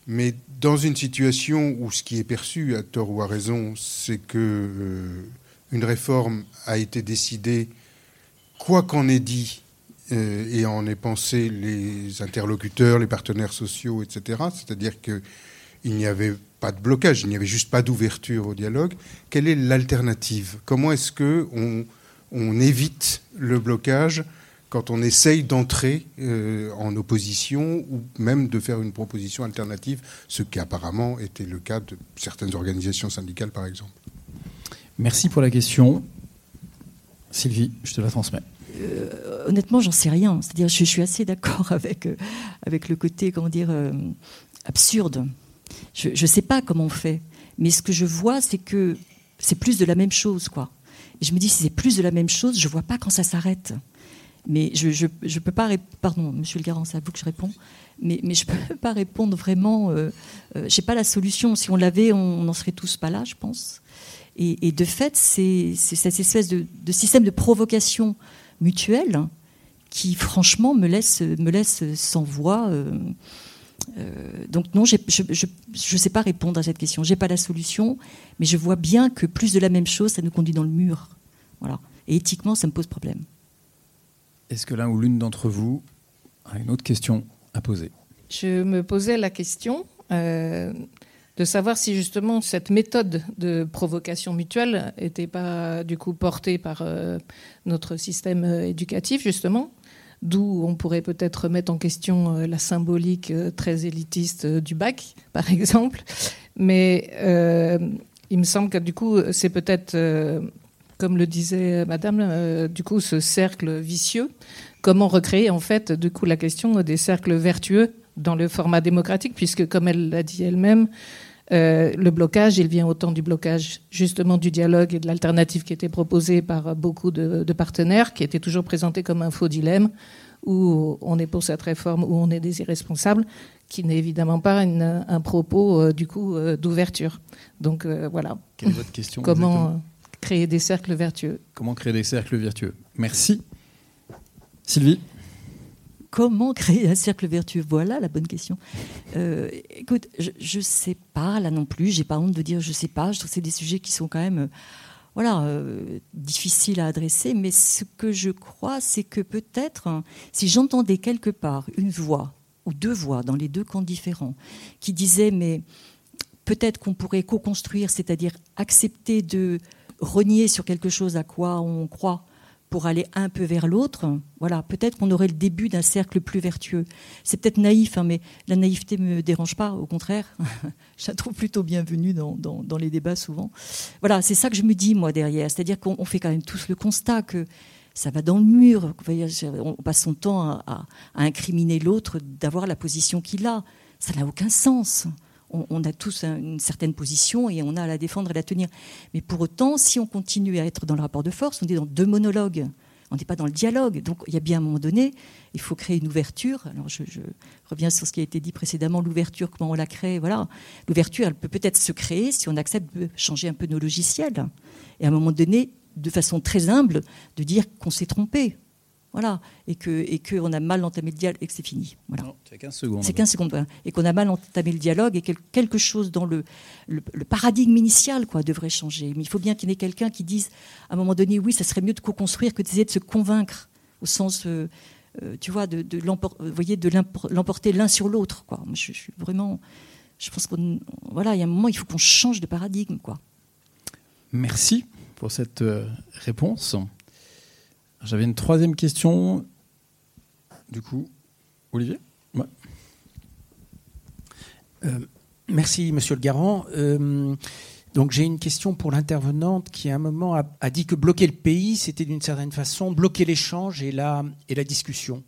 Speaker 15: Mais dans une situation où ce qui est perçu, à tort ou à raison, c'est que une réforme a été décidée, quoi qu'en ait dit et en ait pensé les interlocuteurs, les partenaires sociaux, etc. C'est-à-dire qu'il n'y avait pas de blocage, il n'y avait juste pas d'ouverture au dialogue. Quelle est l'alternative? Comment est-ce que on, évite le blocage quand on essaye d'entrer euh, en opposition ou même de faire une proposition alternative, ce qui apparemment était le cas de certaines organisations syndicales, par exemple?
Speaker 6: Merci pour la question. Sylvie, je te la transmets.
Speaker 14: Euh, honnêtement, j'en sais rien. C'est-à-dire, je, suis assez d'accord <laughs> avec, euh, avec le côté, comment dire, euh, absurde. Je ne sais pas comment on fait, mais ce que je vois, c'est que c'est plus de la même chose, quoi. Et je me dis, si c'est plus de la même chose, je vois pas quand ça s'arrête. Mais je ne peux pas. Pardon, monsieur le garant, c'est à vous que je réponds. Mais, je ne peux pas répondre vraiment. je n'ai pas la solution. Si on l'avait, on n'en serait tous pas là, je pense. Et, de fait, c'est cette espèce de, système de provocation mutuelle qui, franchement, me laisse, me laisse sans voix. Euh, euh, donc non, je ne sais pas répondre à cette question. Je n'ai pas la solution, mais je vois bien que plus de la même chose, ça nous conduit dans le mur. Voilà. Et éthiquement, ça me pose problème.
Speaker 6: Est-ce que l'un ou l'une d'entre vous a une autre question à poser?
Speaker 16: Je me posais la question euh, de savoir si justement cette méthode de provocation mutuelle n'était pas du coup portée par euh, notre système euh, éducatif justement, d'où on pourrait peut-être mettre en question la symbolique très élitiste du bac, <laughs> par exemple. Mais il me semble que du coup c'est peut-être comme le disait Madame, du coup, ce cercle vicieux. Comment recréer, en fait, du coup, la question des cercles vertueux dans le format démocratique, puisque, comme elle l'a dit elle-même, euh, le blocage, il vient autant du blocage justement du dialogue et de l'alternative qui était proposée par beaucoup de, partenaires, qui était toujours présenté comme un faux dilemme, où on est pour cette réforme, où on est des irresponsables, qui n'est évidemment pas un propos euh, du coup euh, d'ouverture. Donc voilà.
Speaker 6: Quelle est votre question <laughs>
Speaker 16: Comment créer des cercles vertueux
Speaker 6: Comment créer des cercles vertueux? Merci. Sylvie?
Speaker 14: Comment créer un cercle vertueux Voilà la bonne question. Euh, écoute, je ne sais pas là non plus. J'ai pas honte de dire je sais pas. Je trouve que c'est des sujets qui sont quand même, euh, voilà, euh, difficiles à adresser. Mais ce que je crois, c'est que peut-être, hein, si j'entendais quelque part une voix ou deux voix dans les deux camps différents qui disaient mais peut-être qu'on pourrait co-construire, c'est-à-dire accepter de renier sur quelque chose à quoi on croit pour aller un peu vers l'autre, voilà, peut-être qu'on aurait le début d'un cercle plus vertueux. C'est peut-être naïf, hein, mais la naïveté ne me dérange pas, au contraire. <laughs> je la trouve plutôt bienvenue dans, dans, les débats souvent. Voilà, c'est ça que je me dis, moi, derrière. C'est-à-dire qu'on fait quand même tous le constat que ça va dans le mur. On passe son temps à, à incriminer l'autre d'avoir la position qu'il a. Ça n'a aucun sens on, a tous une certaine position et on a à la défendre et la tenir. Mais pour autant, si on continue à être dans le rapport de force, on est dans deux monologues. On n'est pas dans le dialogue. Donc il y a bien un moment donné, il faut créer une ouverture. Alors je, reviens sur ce qui a été dit précédemment, l'ouverture, comment on la crée. Voilà. L'ouverture, elle peut peut-être se créer si on accepte de changer un peu nos logiciels. Et à un moment donné, de façon très humble, de dire qu'on s'est trompé. Voilà, et que et qu'on a mal entamé le dialogue et que c'est fini. Voilà.
Speaker 6: C'est 15 secondes.
Speaker 14: C'est 15 secondes, et qu'on a mal entamé le dialogue et que quelque chose dans le, le, paradigme initial quoi devrait changer. Mais il faut bien qu'il y ait quelqu'un qui dise à un moment donné, oui, ça serait mieux de co-construire que d'essayer de se convaincre au sens, euh, euh, tu vois, de, de l'emporter l'un sur l'autre. Quoi. je, suis vraiment, je pense qu'on, voilà, il y a un moment, il faut qu'on change de paradigme, quoi.
Speaker 6: Merci pour cette euh, réponse. J'avais une troisième question. Du coup, Olivier
Speaker 10: euh, Merci, monsieur le garant. Euh, donc j'ai une question pour l'intervenante qui, à un moment, a, dit que bloquer le pays, c'était d'une certaine façon bloquer l'échange et la, et la discussion.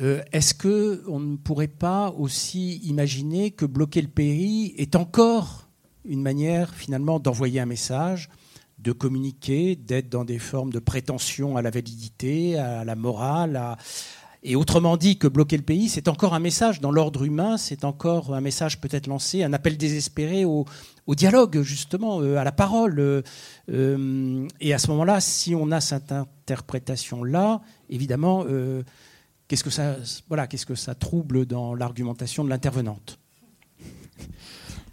Speaker 10: Euh, est-ce qu'on ne pourrait pas aussi imaginer que bloquer le pays est encore une manière, finalement, d'envoyer un message de communiquer, d'être dans des formes de prétention à la validité, à la morale. Et autrement dit, que bloquer le pays, c'est encore un message dans l'ordre humain, c'est encore un message peut-être lancé, un appel désespéré au, dialogue, justement, euh, à la parole. Euh, euh, et à ce moment-là, si on a cette interprétation-là, évidemment, qu'est-ce que ça, voilà, qu'est-ce que ça trouble dans l'argumentation de l'intervenante?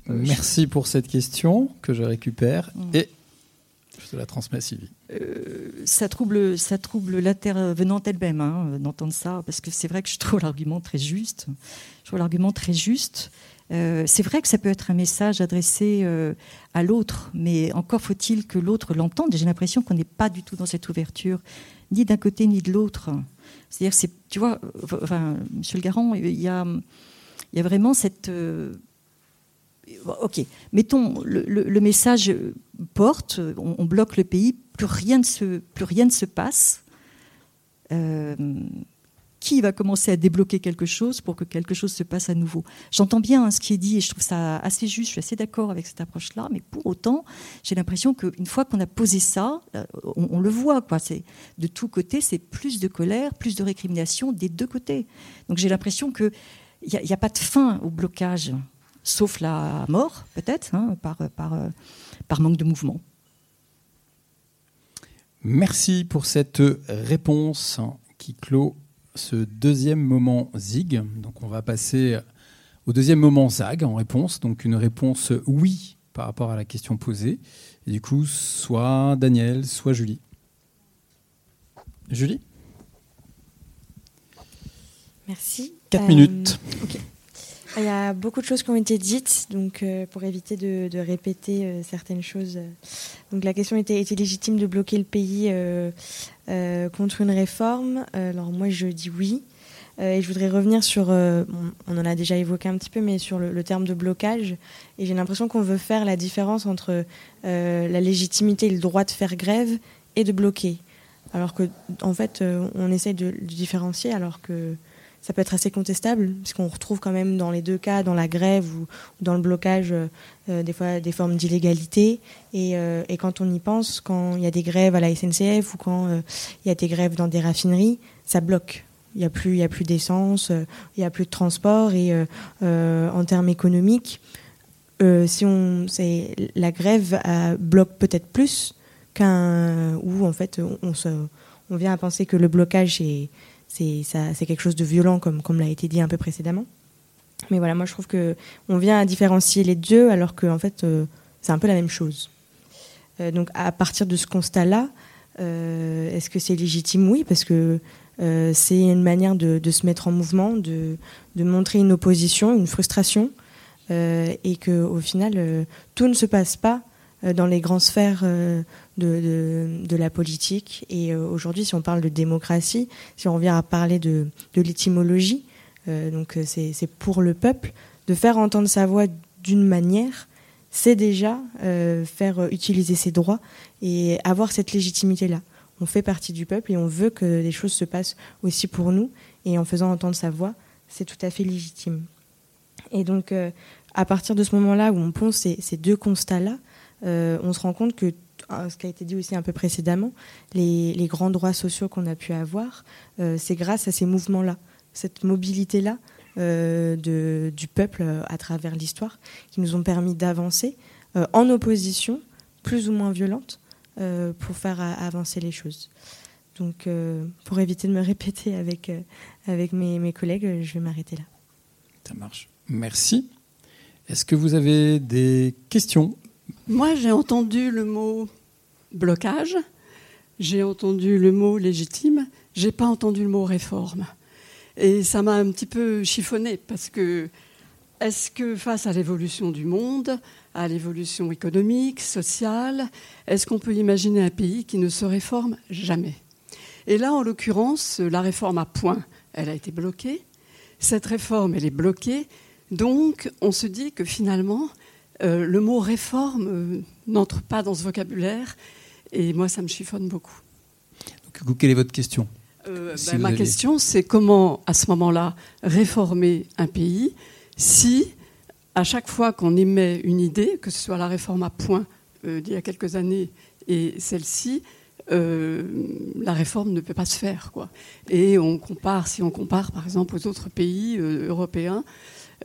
Speaker 6: Merci pour cette question que je récupère. Mm. Et te la transmets, Sylvie.
Speaker 14: Euh, ça trouble, ça trouble l'intervenante elle-même hein, d'entendre ça, parce que c'est vrai que je trouve l'argument très juste. Je trouve l'argument très juste. Euh, c'est vrai que ça peut être un message adressé euh, à l'autre, mais encore faut-il que l'autre l'entende. J'ai l'impression qu'on n'est pas du tout dans cette ouverture, ni d'un côté ni de l'autre. C'est-à-dire, c'est, tu vois, enfin, Monsieur le Garant, il y a, il y a vraiment cette ok, mettons, le, message porte, on, bloque le pays, plus rien ne se, plus rien ne se passe. Euh, qui va commencer à débloquer quelque chose pour que quelque chose se passe à nouveau? J'entends bien hein, ce qui est dit et je trouve ça assez juste, je suis assez d'accord avec cette approche-là, mais pour autant, j'ai l'impression qu'une fois qu'on a posé ça, euh, on, le voit, quoi. De tous côtés, c'est plus de colère, plus de récrimination des deux côtés. Donc j'ai l'impression qu'il n'y a, pas de fin au blocage sauf la mort, peut-être, hein, par, par, par manque de mouvement.
Speaker 6: Merci pour cette réponse qui clôt ce deuxième moment ZIG. Donc on va passer au deuxième moment ZAG en réponse. Donc une réponse oui par rapport à la question posée. Et du coup, soit Daniel, soit Julie. Julie?
Speaker 8: Merci.
Speaker 6: 4
Speaker 8: Euh,
Speaker 6: minutes.
Speaker 8: ok. Il y a beaucoup de choses qui ont été dites, donc euh, pour éviter de, répéter euh, certaines choses. donc la question était est-il légitime de bloquer le pays euh, contre une réforme? Alors moi je dis oui. Et je voudrais revenir sur, on en a déjà évoqué un petit peu, mais sur le, terme de blocage. Et j'ai l'impression qu'on veut faire la différence entre la légitimité et le droit de faire grève et de bloquer. Alors que, en fait, on essaye de différencier, alors que ça peut être assez contestable, puisqu'on retrouve quand même dans les deux cas, dans la grève ou, dans le blocage, euh, euh, des fois des formes d'illégalité. Et, euh, et quand on y pense, quand il y a des grèves à la SNCF ou quand il y a des grèves dans des raffineries, ça bloque. Il n'y a plus, d'essence, il n'y a plus de transport. Et en termes économiques, si on, la grève bloque peut-être plus qu'un où en fait on se, on vient à penser que le blocage est, c'est, quelque chose de violent comme, comme l'a été dit un peu précédemment. Mais voilà, moi je trouve que on vient à différencier les deux alors que en fait euh, c'est un peu la même chose. Euh, donc à partir de ce constat-là, euh, est-ce que c'est légitime? Oui, parce que c'est une manière de, se mettre en mouvement, de, de montrer une opposition, une frustration, et que au final tout ne se passe pas dans les grandes sphères euh, de, la politique. Et euh, aujourd'hui, si on parle de démocratie, si on revient à parler de, l'étymologie, euh, donc euh, c'est pour le peuple, de faire entendre sa voix d'une manière, c'est déjà euh, faire euh, utiliser ses droits et avoir cette légitimité-là. On fait partie du peuple et on veut que les choses se passent aussi pour nous. Et en faisant entendre sa voix, c'est tout à fait légitime. Et donc, euh, à partir de ce moment-là où on pose ces, ces deux constats-là, euh, on se rend compte que, euh, ce qui a été dit aussi un peu précédemment, les, grands droits sociaux qu'on a pu avoir, euh, c'est grâce à ces mouvements-là, cette mobilité-là euh, du peuple euh, à travers l'histoire, qui nous ont permis d'avancer euh, en opposition, plus ou moins violente, euh, pour faire avancer les choses. Donc, euh, pour éviter de me <laughs> répéter avec, euh, mes, mes collègues, euh, je vais m'arrêter là.
Speaker 6: Ça marche. Merci. Est-ce que vous avez des questions
Speaker 17: Moi, j'ai entendu le mot blocage, j'ai entendu le mot légitime, j'ai pas entendu le mot réforme. Et ça m'a un petit peu chiffonné parce que est-ce que face à l'évolution du monde, à l'évolution économique, sociale, est-ce qu'on peut imaginer un pays qui ne se réforme jamais? Et là, en l'occurrence, la réforme à point, elle a été bloquée. Cette réforme, elle est bloquée. Donc, on se dit que finalement, le mot réforme euh, n'entre pas dans ce vocabulaire. Et moi, ça me chiffonne beaucoup.
Speaker 6: Donc, Quelle est votre question?
Speaker 17: Euh,
Speaker 6: Si
Speaker 17: ben, ma
Speaker 6: avez-
Speaker 17: question, c'est comment, à ce moment-là, réformer un pays si, à chaque fois qu'on émet une idée, que ce soit la réforme à point euh, d'il y a quelques années et celle-ci, euh, la réforme ne peut pas se faire. Quoi. Et on compare, si on compare par exemple aux autres pays euh, européens,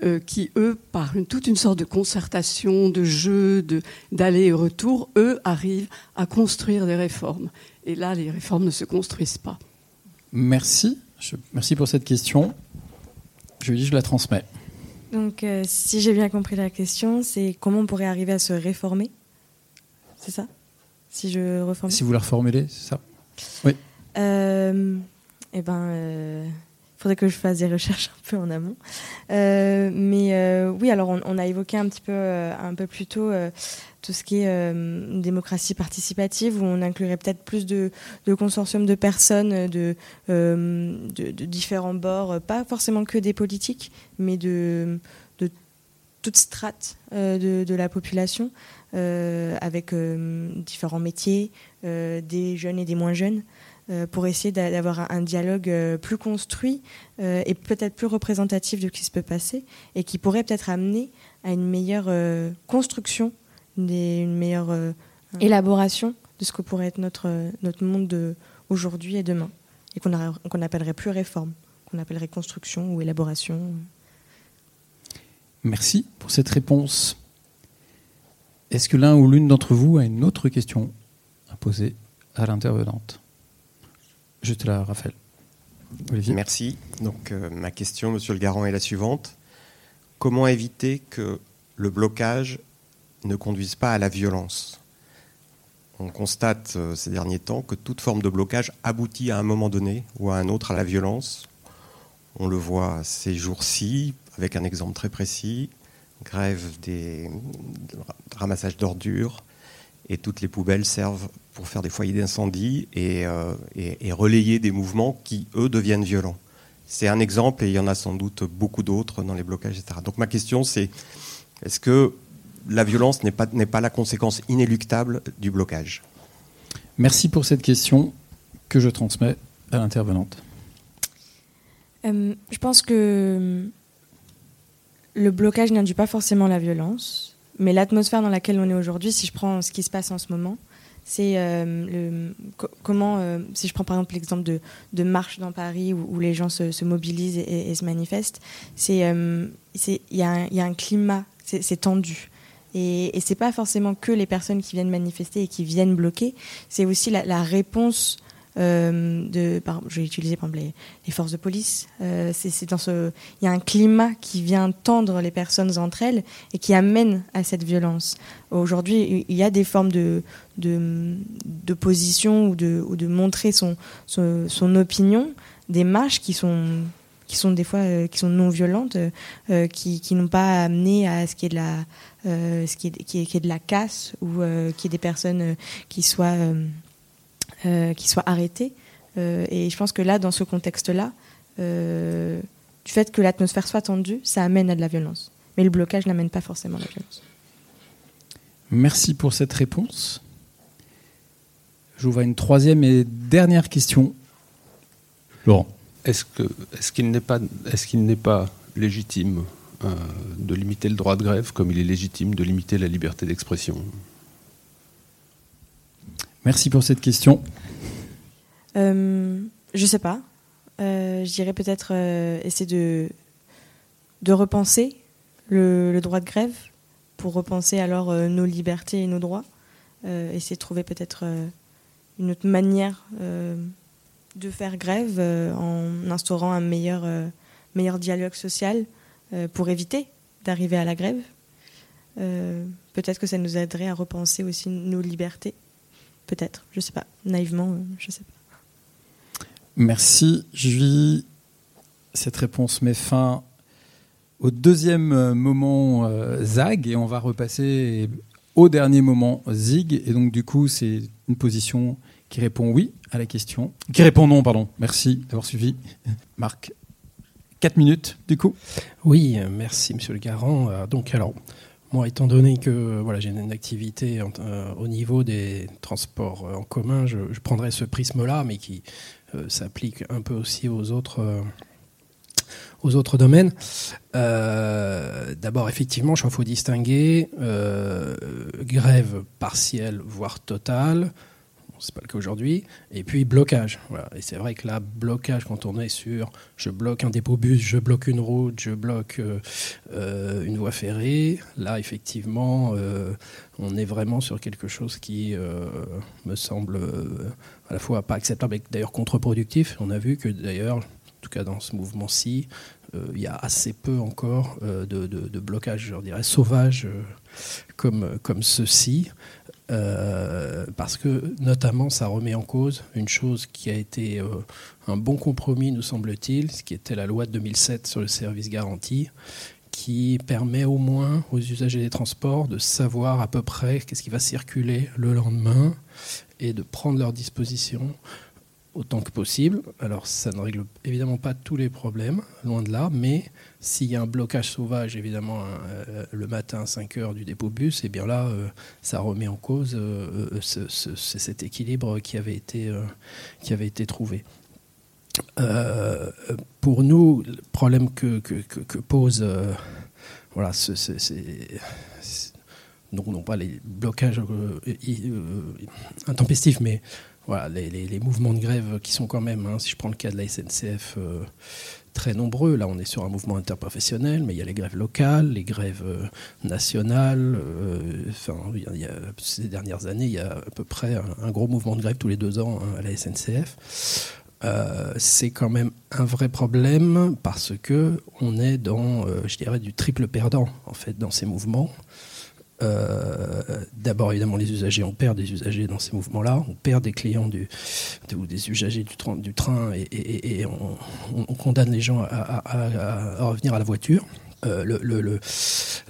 Speaker 17: euh, qui, eux, par une, toute une sorte de concertation, de jeu, de- d'aller et retour, eux arrivent à construire des réformes. Et là, les réformes ne se construisent pas.
Speaker 6: Merci. Je- merci pour cette question. Je dis, je la transmets.
Speaker 8: Donc, euh, si j'ai bien compris la question, c'est comment on pourrait arriver à se réformer? C'est ça? Si je reforme
Speaker 6: Si vous la reformulez, c'est ça Oui.
Speaker 8: Euh, eh ben, il faudrait que je fasse des recherches un peu en amont. Euh, mais euh, oui, alors on, a évoqué un petit peu, euh, un peu plus tôt tout ce qui est démocratie participative, où on inclurait peut-être plus de, consortiums de personnes de, différents bords, pas forcément que des politiques, mais de, toute strate de, la population, avec différents métiers, des jeunes et des moins jeunes, pour essayer d'a- d'avoir un, dialogue euh, plus construit euh, et peut-être plus représentatif de ce qui se peut passer, et qui pourrait peut-être amener à une meilleure euh, construction, des- une meilleure euh, élaboration de ce que pourrait être notre, euh, notre monde de aujourd'hui et demain, et qu'on n'appellerait plus réforme, qu'on appellerait construction ou élaboration.
Speaker 6: Merci pour cette réponse. Est-ce que l'un ou l'une d'entre vous a une autre question à poser à l'intervenante? Je te la Raphaël. Olivier.
Speaker 12: Merci. Donc euh, ma question, Monsieur le Garant, est la suivante. Comment éviter que le blocage ne conduise pas à la violence? On constate euh, ces derniers temps que toute forme de blocage aboutit à un moment donné ou à un autre à la violence. On le voit ces jours-ci avec un exemple très précis, grève des ramassages d'ordures et toutes les poubelles servent pour faire des foyers d'incendie et, euh, et, et, relayer des mouvements qui, eux, deviennent violents. C'est un exemple et il y en a sans doute beaucoup d'autres dans les blocages, etc. Donc ma question c'est, est-ce que la violence n'est pas, n'est pas la conséquence inéluctable du blocage?
Speaker 6: Merci pour cette question que je transmets à l'intervenante.
Speaker 8: Euh, je pense que le blocage n'induit pas forcément la violence, mais l'atmosphère dans laquelle on est aujourd'hui, si je prends ce qui se passe en ce moment, c'est euh, comment, euh, si je prends par exemple l'exemple de, de marches dans Paris où, les gens se, se mobilisent et, se manifestent, c'est euh, il y, y, a un climat, c'est tendu. Et, et c'est pas forcément que les personnes qui viennent manifester et qui viennent bloquer, c'est aussi la réponse euh, de, je vais utiliser par les, forces de police. Euh, c'est dans ce, il y a un climat qui vient tendre les personnes entre elles et qui amène à cette violence. Aujourd'hui, il y a des formes de d'opposition ou de, ou de montrer son, son, opinion, des marches qui sont qui sont des fois euh, qui sont non violentes, euh, qui, qui n'ont pas amené à ce qui est de la ce qui est, qui est, qui est de la casse ou euh, qui est des personnes qui soient qui soient arrêtés. Euh, et je pense que là, dans ce contexte-là, euh, du fait que l'atmosphère soit tendue, ça amène à de la violence. Mais le blocage n'amène pas forcément à la violence.
Speaker 6: Merci pour cette réponse. J'ouvre à une troisième et dernière question. Laurent.
Speaker 7: Est-ce qu'il est qu n'est pas, est qu'il n'est pas légitime euh, de limiter le droit de grève comme il est légitime de limiter la liberté d'expression?
Speaker 6: Merci pour cette question.
Speaker 8: Euh, je sais pas. Euh, je dirais peut-être euh, essayer de, repenser le, droit de grève pour repenser alors euh, nos libertés et nos droits. Essayer de trouver peut-être une autre manière de faire grève en instaurant un meilleur, meilleur dialogue social pour éviter d'arriver à la grève. peut-être que ça nous aiderait à repenser aussi nos libertés peut-être, je sais pas, naïvement, je sais pas.
Speaker 6: Merci, Julie. Cette réponse met fin au deuxième moment euh, ZAG et on va repasser au dernier moment ZIG. Et donc, du coup, c'est une position qui répond oui à la question. Qui répond non, pardon. Merci d'avoir suivi. <laughs> Marc, 4 minutes, du coup.
Speaker 11: Oui, merci, monsieur le garant. Euh, donc, alors, moi, étant donné que voilà, j'ai une activité euh, au niveau des transports en commun, je, je prendrai ce prisme-là, mais qui euh, s'applique un peu aussi aux autres, euh, aux autres domaines. Euh, D'abord, effectivement, je crois qu'il faut distinguer grève partielle, voire totale, c'est pas le cas aujourd'hui. Et puis blocage. Et c'est vrai que là, blocage, quand on est sur je bloque un dépôt bus, je bloque une route, je bloque euh, euh, une voie ferrée, là, effectivement, euh, on est vraiment sur quelque chose qui me semble à la fois pas acceptable et d'ailleurs contre-productif. On a vu que d'ailleurs, en tout cas dans ce mouvement-ci, il y a assez peu encore de, de, de blocage, je dirais, sauvage comme, comme ceci. Euh, parce que notamment ça remet en cause une chose qui a été euh, un bon compromis, nous semble-t-il, ce qui était la loi de 2007 sur le service garanti, qui permet au moins aux usagers des transports de savoir à peu près qu'est-ce qui va circuler le lendemain et de prendre leurs dispositions autant que possible. Alors ça ne règle évidemment pas tous les problèmes, loin de là, mais s'il y a un blocage sauvage, évidemment, euh, le matin à 5 heures du dépôt bus, et eh bien là, euh, ça remet en cause euh, ce, ce, cet équilibre qui avait été, trouvé. pour nous, le problème que, pose voilà, c'est non, pas les blocages intempestifs, mais voilà, les, mouvements de grève qui sont quand même, hein, si je prends le cas de la SNCF, très nombreux. Là, on est sur un mouvement interprofessionnel, mais il y a les grèves locales, les grèves euh, nationales. Euh, enfin, ces dernières années, il y a à peu près un, un gros mouvement de grève tous les deux ans hein, à la SNCF. Euh, c'est quand même un vrai problème parce que on est dans, je dirais, du triple perdant en fait dans ces mouvements. D'abord, évidemment, les usagers, on perd des usagers dans ces mouvements-là, on perd des clients du, ou des usagers du, train, et, on, condamne les gens à, revenir à la voiture. Le,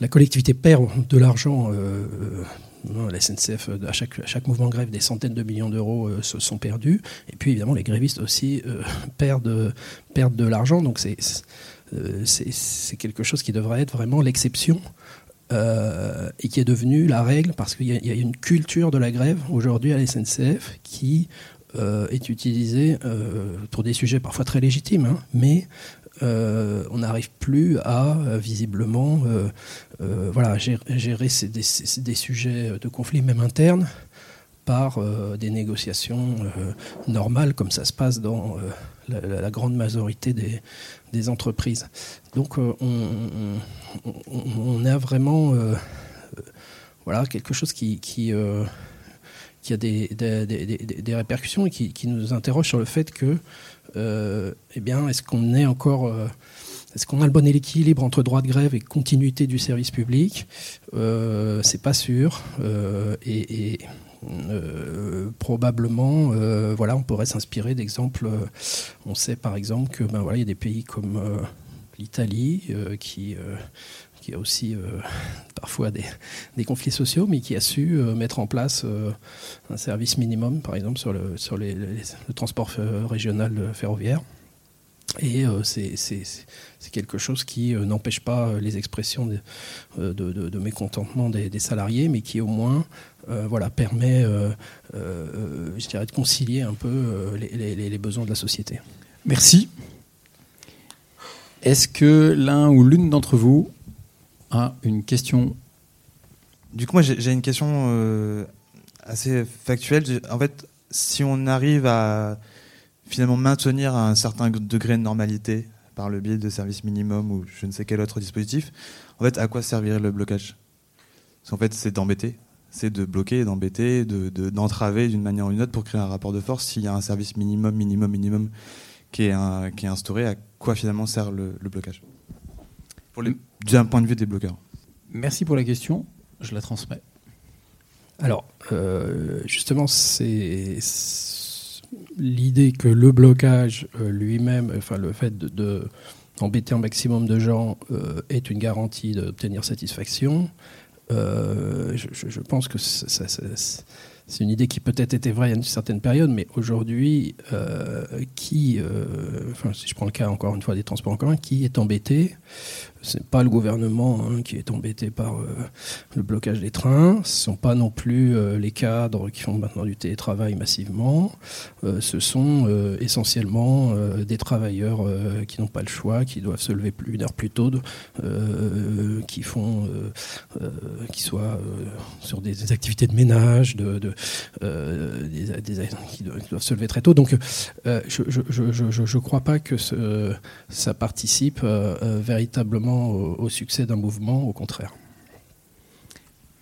Speaker 11: la collectivité perd de l'argent la SNCF, euh, à chaque, chaque mouvement grève, des centaines de millions d'euros euh, se sont perdus. Et puis évidemment, les grévistes aussi euh, perdent, perdent de l'argent. Donc c'est c'est quelque chose qui devrait être vraiment l'exception. Et qui est devenu la règle parce qu'il y, a une culture de la grève aujourd'hui à la SNCF qui est utilisée pour des sujets parfois très légitimes, hein, mais euh, on n'arrive plus à euh, visiblement euh, voilà, gérer, des, sujets de conflit même internes par des négociations normales comme ça se passe dans la, grande majorité des, entreprises. Donc on, a vraiment voilà, quelque chose qui, a des, répercussions et qui, nous interroge sur le fait que euh, eh bien, est-ce qu'on est encore euh, est-ce qu'on a le bon équilibre entre droit de grève et continuité du service public? Euh, C'est pas sûr. et, probablement, voilà, on pourrait s'inspirer d'exemples. on sait par exemple que ben voilà, il y a des pays comme l'Italie qui qui a aussi <laughs> parfois des, conflits sociaux, mais qui a su mettre en place un service minimum, par exemple, sur le, sur le transport régional ferroviaire. Et c'est quelque chose qui n'empêche pas les expressions de, de, mécontentement des, salariés, mais qui au moins voilà, permet je dirais, de concilier un peu les, les besoins de la société.
Speaker 6: Merci. Est-ce que l'un ou l'une d'entre vous a une question?
Speaker 9: Du coup, moi j'ai une question euh, assez factuelle. En fait, si on arrive à finalement maintenir un certain degré de normalité par le biais de services minimum ou je ne sais quel autre dispositif, en fait, à quoi servirait le blocage? Parce qu'en fait, c'est d'embêter, c'est de bloquer, d'embêter, d'entraver d'une manière ou d'une autre pour créer un rapport de force. S'il y a un service minimum, minimum, minimum qui est, qui est instauré, à quoi finalement sert le, blocage? D'un point de vue des bloqueurs.
Speaker 6: Merci pour la question, je la transmets.
Speaker 11: Alors, euh, justement, c'est l'idée que le blocage euh, lui-même, enfin le fait de, un maximum de gens euh, est une garantie d'obtenir satisfaction. Je, pense que c'est une idée qui peut-être était vraie à une certaine période, mais aujourd'hui, qui, enfin, si je prends le cas encore une fois des transports en commun, qui est embêté ce n'est pas le gouvernement hein, qui est embêté par euh, le blocage des trains. Ce sont pas non plus euh, les cadres qui font maintenant du télétravail massivement. Euh, ce sont essentiellement des travailleurs qui n'ont pas le choix, qui doivent se lever plus une heure plus tôt, qui font, qui soient sur des, activités de ménage, qui, doivent, se lever très tôt. Donc, je ne crois pas que ça participe véritablement au, succès d'un mouvement, au contraire.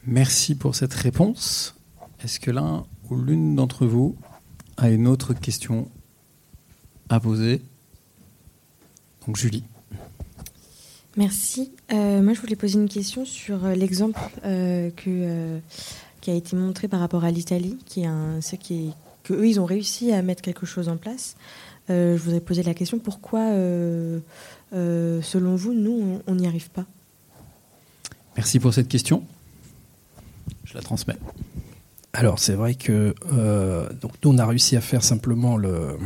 Speaker 6: Merci pour cette réponse. Est-ce que l'un ou l'une d'entre vous a une autre question à poser? Donc Julie.
Speaker 8: Merci. Euh, moi, je voulais poser une question sur euh, l'exemple euh, qui a été montré par rapport à l'Italie, qui est un, ce qui est, que eux, ils ont réussi à mettre quelque chose en place. je voudrais poser la question pourquoi euh, selon vous, nous, on n'y arrive pas?
Speaker 6: Merci pour cette question. Je la transmets.
Speaker 11: Alors, c'est vrai que euh, donc nous, on a réussi à faire simplement le,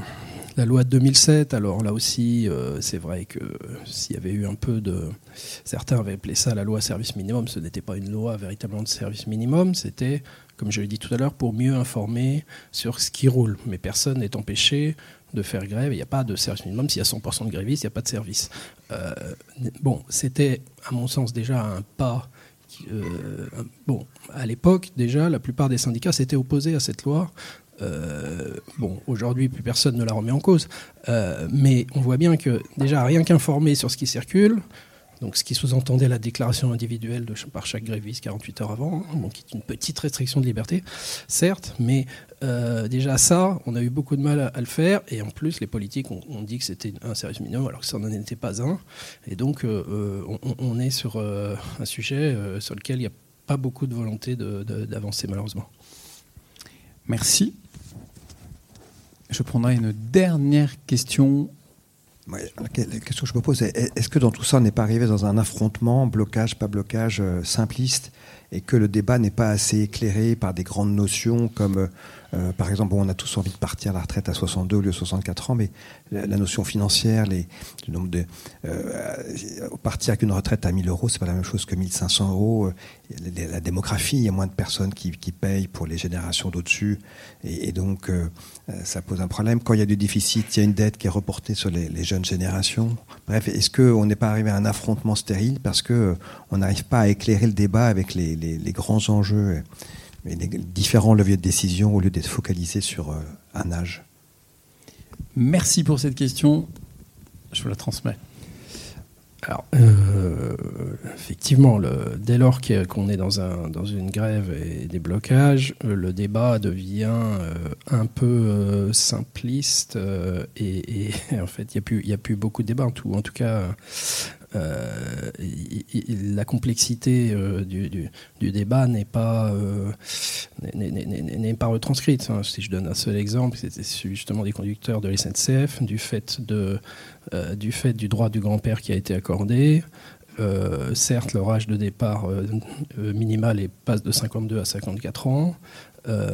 Speaker 11: la loi de 2007. Alors là aussi, euh, c'est vrai que s'il y avait eu un peu de... Certains avaient appelé ça la loi service minimum. Ce n'était pas une loi véritablement de service minimum. C'était, comme je l'ai dit tout à l'heure, pour mieux informer sur ce qui roule. Mais personne n'est empêché de faire grève. Il n'y a pas de service minimum. S'il y a 100% de grévistes, il n'y a pas de service. Euh, bon, c'était, à mon sens, déjà un pas. Euh, bon, à l'époque, déjà, la plupart des syndicats s'étaient opposés à cette loi. Euh, bon, aujourd'hui, plus personne ne la remet en cause. mais on voit bien que, déjà, rien qu'informer sur ce qui circule, donc, ce qui sous-entendait la déclaration individuelle de, par chaque gréviste 48 heures avant, hein, qui est une petite restriction de liberté, certes, mais euh, déjà ça, on a eu beaucoup de mal à, le faire, et en plus, les politiques ont, dit que c'était un service minimum, alors que ça n'en était pas un. Et donc, euh, euh, on, est sur un sujet sur lequel il y a pas beaucoup de volonté d'avancer malheureusement. Merci. Je prendrai une dernière question.
Speaker 18: La question que je me pose, est-ce que dans tout ça, on n'est pas arrivé dans un affrontement, blocage, pas blocage, euh, simpliste, et que le débat n'est pas assez éclairé par des grandes notions comme euh, par exemple, on a tous envie de partir à la retraite à 62 au lieu de 64 ans, mais la, notion financière, le nombre de euh, partir avec une retraite à 1000 euros, c'est pas la même chose que 1500 euros. Euh, la, démographie, il y a moins de personnes qui, payent pour les générations d'au-dessus, et, donc ça pose un problème. Quand il y a du déficit, il y a une dette qui est reportée sur les, jeunes générations. Bref, est-ce qu'on n'est pas arrivé à un affrontement stérile parce que on n'arrive pas à éclairer le débat avec les grands enjeux? Mais différents leviers de décision au lieu d'être focalisé sur euh, un âge.
Speaker 11: Merci pour cette question. Je vous la transmets. Alors, euh, effectivement, le, dès lors qu'on est dans, un, dans une grève et des blocages, euh, le débat devient un peu simpliste et, <laughs> en fait, il n'y a, a, plus beaucoup de débats. En tout, en tout cas, euh, la complexité euh, du, débat n'est pas, euh, pas retranscrite. Hein. Si je donne un seul exemple, c'est justement des conducteurs de l'SNCF, du fait, de, du fait du droit du grand-père qui a été accordé. certes, leur âge de départ minimal est, passe de 52 à 54 ans,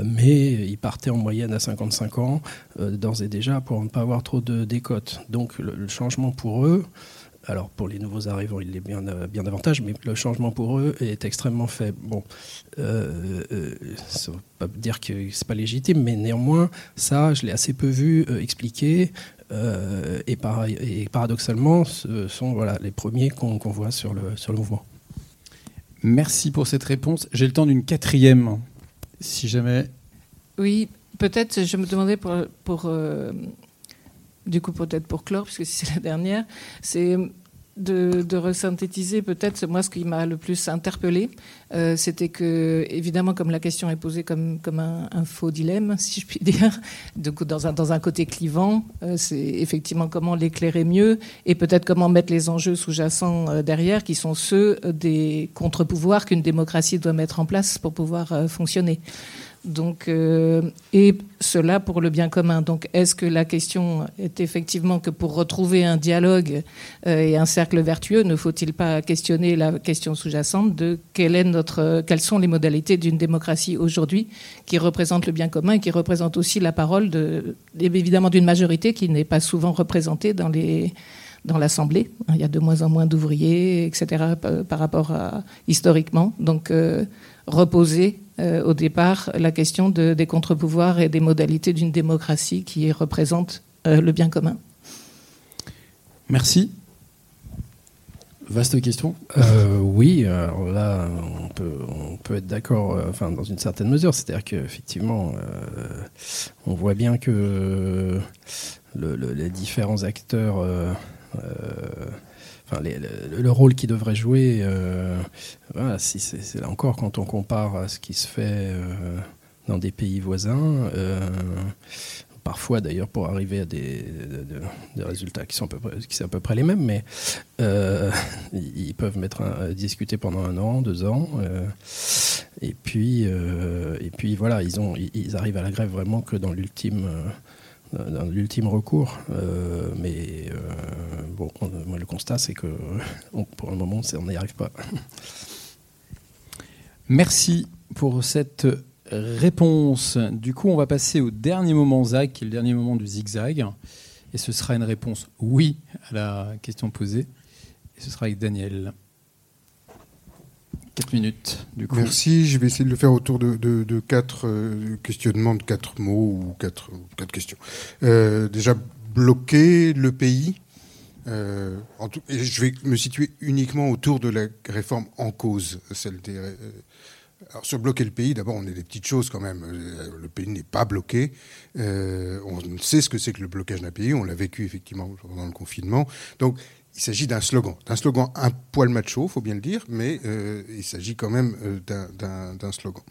Speaker 11: mais ils partaient en moyenne à 55 ans, d'ores et déjà, pour ne pas avoir trop de décotes. Donc le changement pour eux, alors pour les nouveaux arrivants, il est bien, euh, bien davantage, mais le changement pour eux est extrêmement faible. Bon, euh, euh, ça ne veut pas dire que c'est pas légitime, mais néanmoins, ça, je l'ai assez peu vu expliquer. et, et, paradoxalement, ce sont voilà, les premiers qu'on voit sur le, sur le mouvement. Merci pour cette réponse. J'ai le temps d'une quatrième, si jamais.
Speaker 16: Oui, peut-être, je me demandais pour, pour du coup peut-être pour clore, puisque c'est la dernière, c'est de, resynthétiser peut-être moi ce qui m'a le plus interpellé, euh, c'était que évidemment comme la question est posée comme, un, faux dilemme, si je puis dire, <laughs> donc dans un, dans un côté clivant, euh, c'est effectivement comment l'éclairer mieux et peut-être comment mettre les enjeux sous-jacents euh, derrière, qui sont ceux des contre-pouvoirs qu'une démocratie doit mettre en place pour pouvoir fonctionner. Donc, euh, et cela pour le bien commun. Donc, est-ce que la question est effectivement que pour retrouver un dialogue euh, et un cercle vertueux, ne faut-il pas questionner la question sous-jacente de quelles sont les modalités d'une démocratie aujourd'hui qui représente le bien commun et qui représente aussi la parole de, évidemment d'une majorité qui n'est pas souvent représentée dans l'Assemblée. Il y a de moins en moins d'ouvriers, etc., par rapport à historiquement. Donc, euh, reposer euh, au départ la question des contre-pouvoirs et des modalités d'une démocratie qui représente euh, le bien commun.
Speaker 11: Merci. Vaste question. Euh, oui, alors là, on peut, on peut être d'accord, enfin, dans une certaine mesure. C'est-à-dire qu'effectivement, on voit bien que les différents acteurs le, rôle qu'il devrait jouer, euh, si c'est là encore quand on compare à ce qui se fait euh, dans des pays voisins, euh, parfois d'ailleurs pour arriver à des, résultats qui sont, à peu près, les mêmes, mais <laughs> ils peuvent discuter pendant un an, deux ans, et puis et puis voilà, ils arrivent à la grève vraiment que dans l'ultime dans l'ultime recours. Euh, mais euh, bon, moi, le constat, c'est que <laughs> pour le moment, on n'y arrive pas. <laughs> Merci pour cette réponse. Du coup, on va passer au dernier moment ZAG, qui est le dernier moment du zigzag. Et ce sera une réponse oui à la question posée. Et ce sera avec Daniel minutes, du coup.
Speaker 15: Merci. Je vais essayer de le faire autour de, quatre euh, questionnements, de quatre mots ou quatre, questions. Euh, déjà, bloquer le pays. Euh, je vais me situer uniquement autour de la réforme en cause, celle des. alors sur bloquer le pays, d'abord on est des petites choses quand même. Le pays n'est pas bloqué. on sait ce que c'est que le blocage d'un pays. On l'a vécu effectivement pendant le confinement. Donc il s'agit d'un slogan, d'un slogan un poil macho, faut bien le dire, mais euh, il s'agit quand même euh, d'un slogan.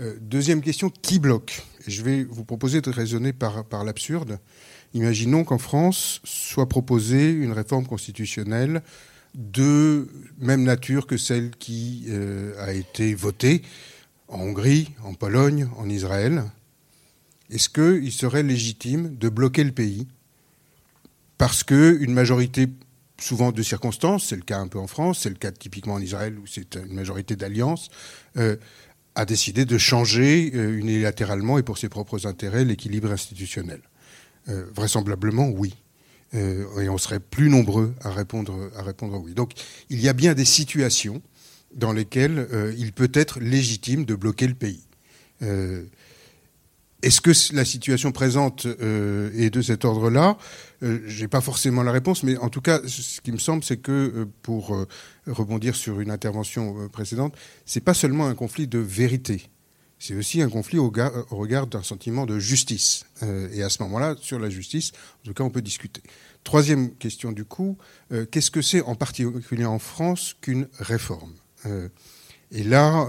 Speaker 15: Euh, deuxième question, qui bloque? Je vais vous proposer de raisonner par, par l'absurde. Imaginons qu'en France soit proposée une réforme constitutionnelle de même nature que celle qui a été votée en Hongrie, en Pologne, en Israël. Est-ce qu'il serait légitime de bloquer le pays parce qu'une majorité souvent de circonstances, c'est le cas un peu en France, c'est le cas typiquement en Israël où c'est une majorité d'alliance, euh, a décidé de changer euh, unilatéralement et pour ses propres intérêts l'équilibre institutionnel. Euh, vraisemblablement, oui. et on serait plus nombreux à répondre, à répondre oui. Donc il y a bien des situations dans lesquelles il peut être légitime de bloquer le pays. Est-ce que la situation présente euh, est de cet ordre-là? Euh, Je n'ai pas forcément la réponse, mais en tout cas, ce qui me semble, c'est que euh, pour rebondir sur une intervention précédente, c'est pas seulement un conflit de vérité, c'est aussi un conflit au, au regard d'un sentiment de justice. et à ce moment-là, sur la justice, en tout cas, on peut discuter. Troisième question du coup, qu'est-ce que c'est en particulier en France qu'une réforme? Et là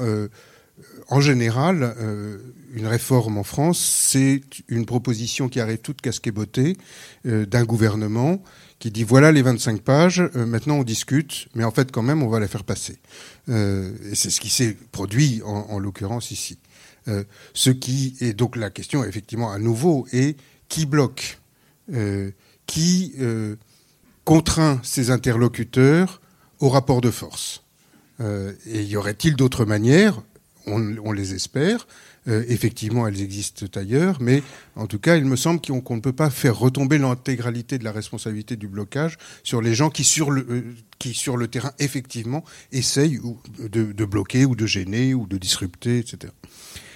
Speaker 15: en général, euh, une réforme en France, c'est une proposition qui arrive toute casquée-beauté euh, d'un gouvernement qui dit voilà les 25 pages, euh, maintenant on discute, mais en fait quand même on va la faire passer. et c'est ce qui s'est produit en, l'occurrence ici. ce qui est donc la question effectivement à nouveau est qui bloque, qui contraint ses interlocuteurs au rapport de force? et y aurait-il d'autres manières? On, les espère. Euh, effectivement, elles existent ailleurs, mais en tout cas, il me semble qu'on ne peut pas faire retomber l'intégralité de la responsabilité du blocage sur les gens qui, sur le, euh, qui, sur le terrain, effectivement, essayent de, bloquer ou de gêner ou de disrupter, etc.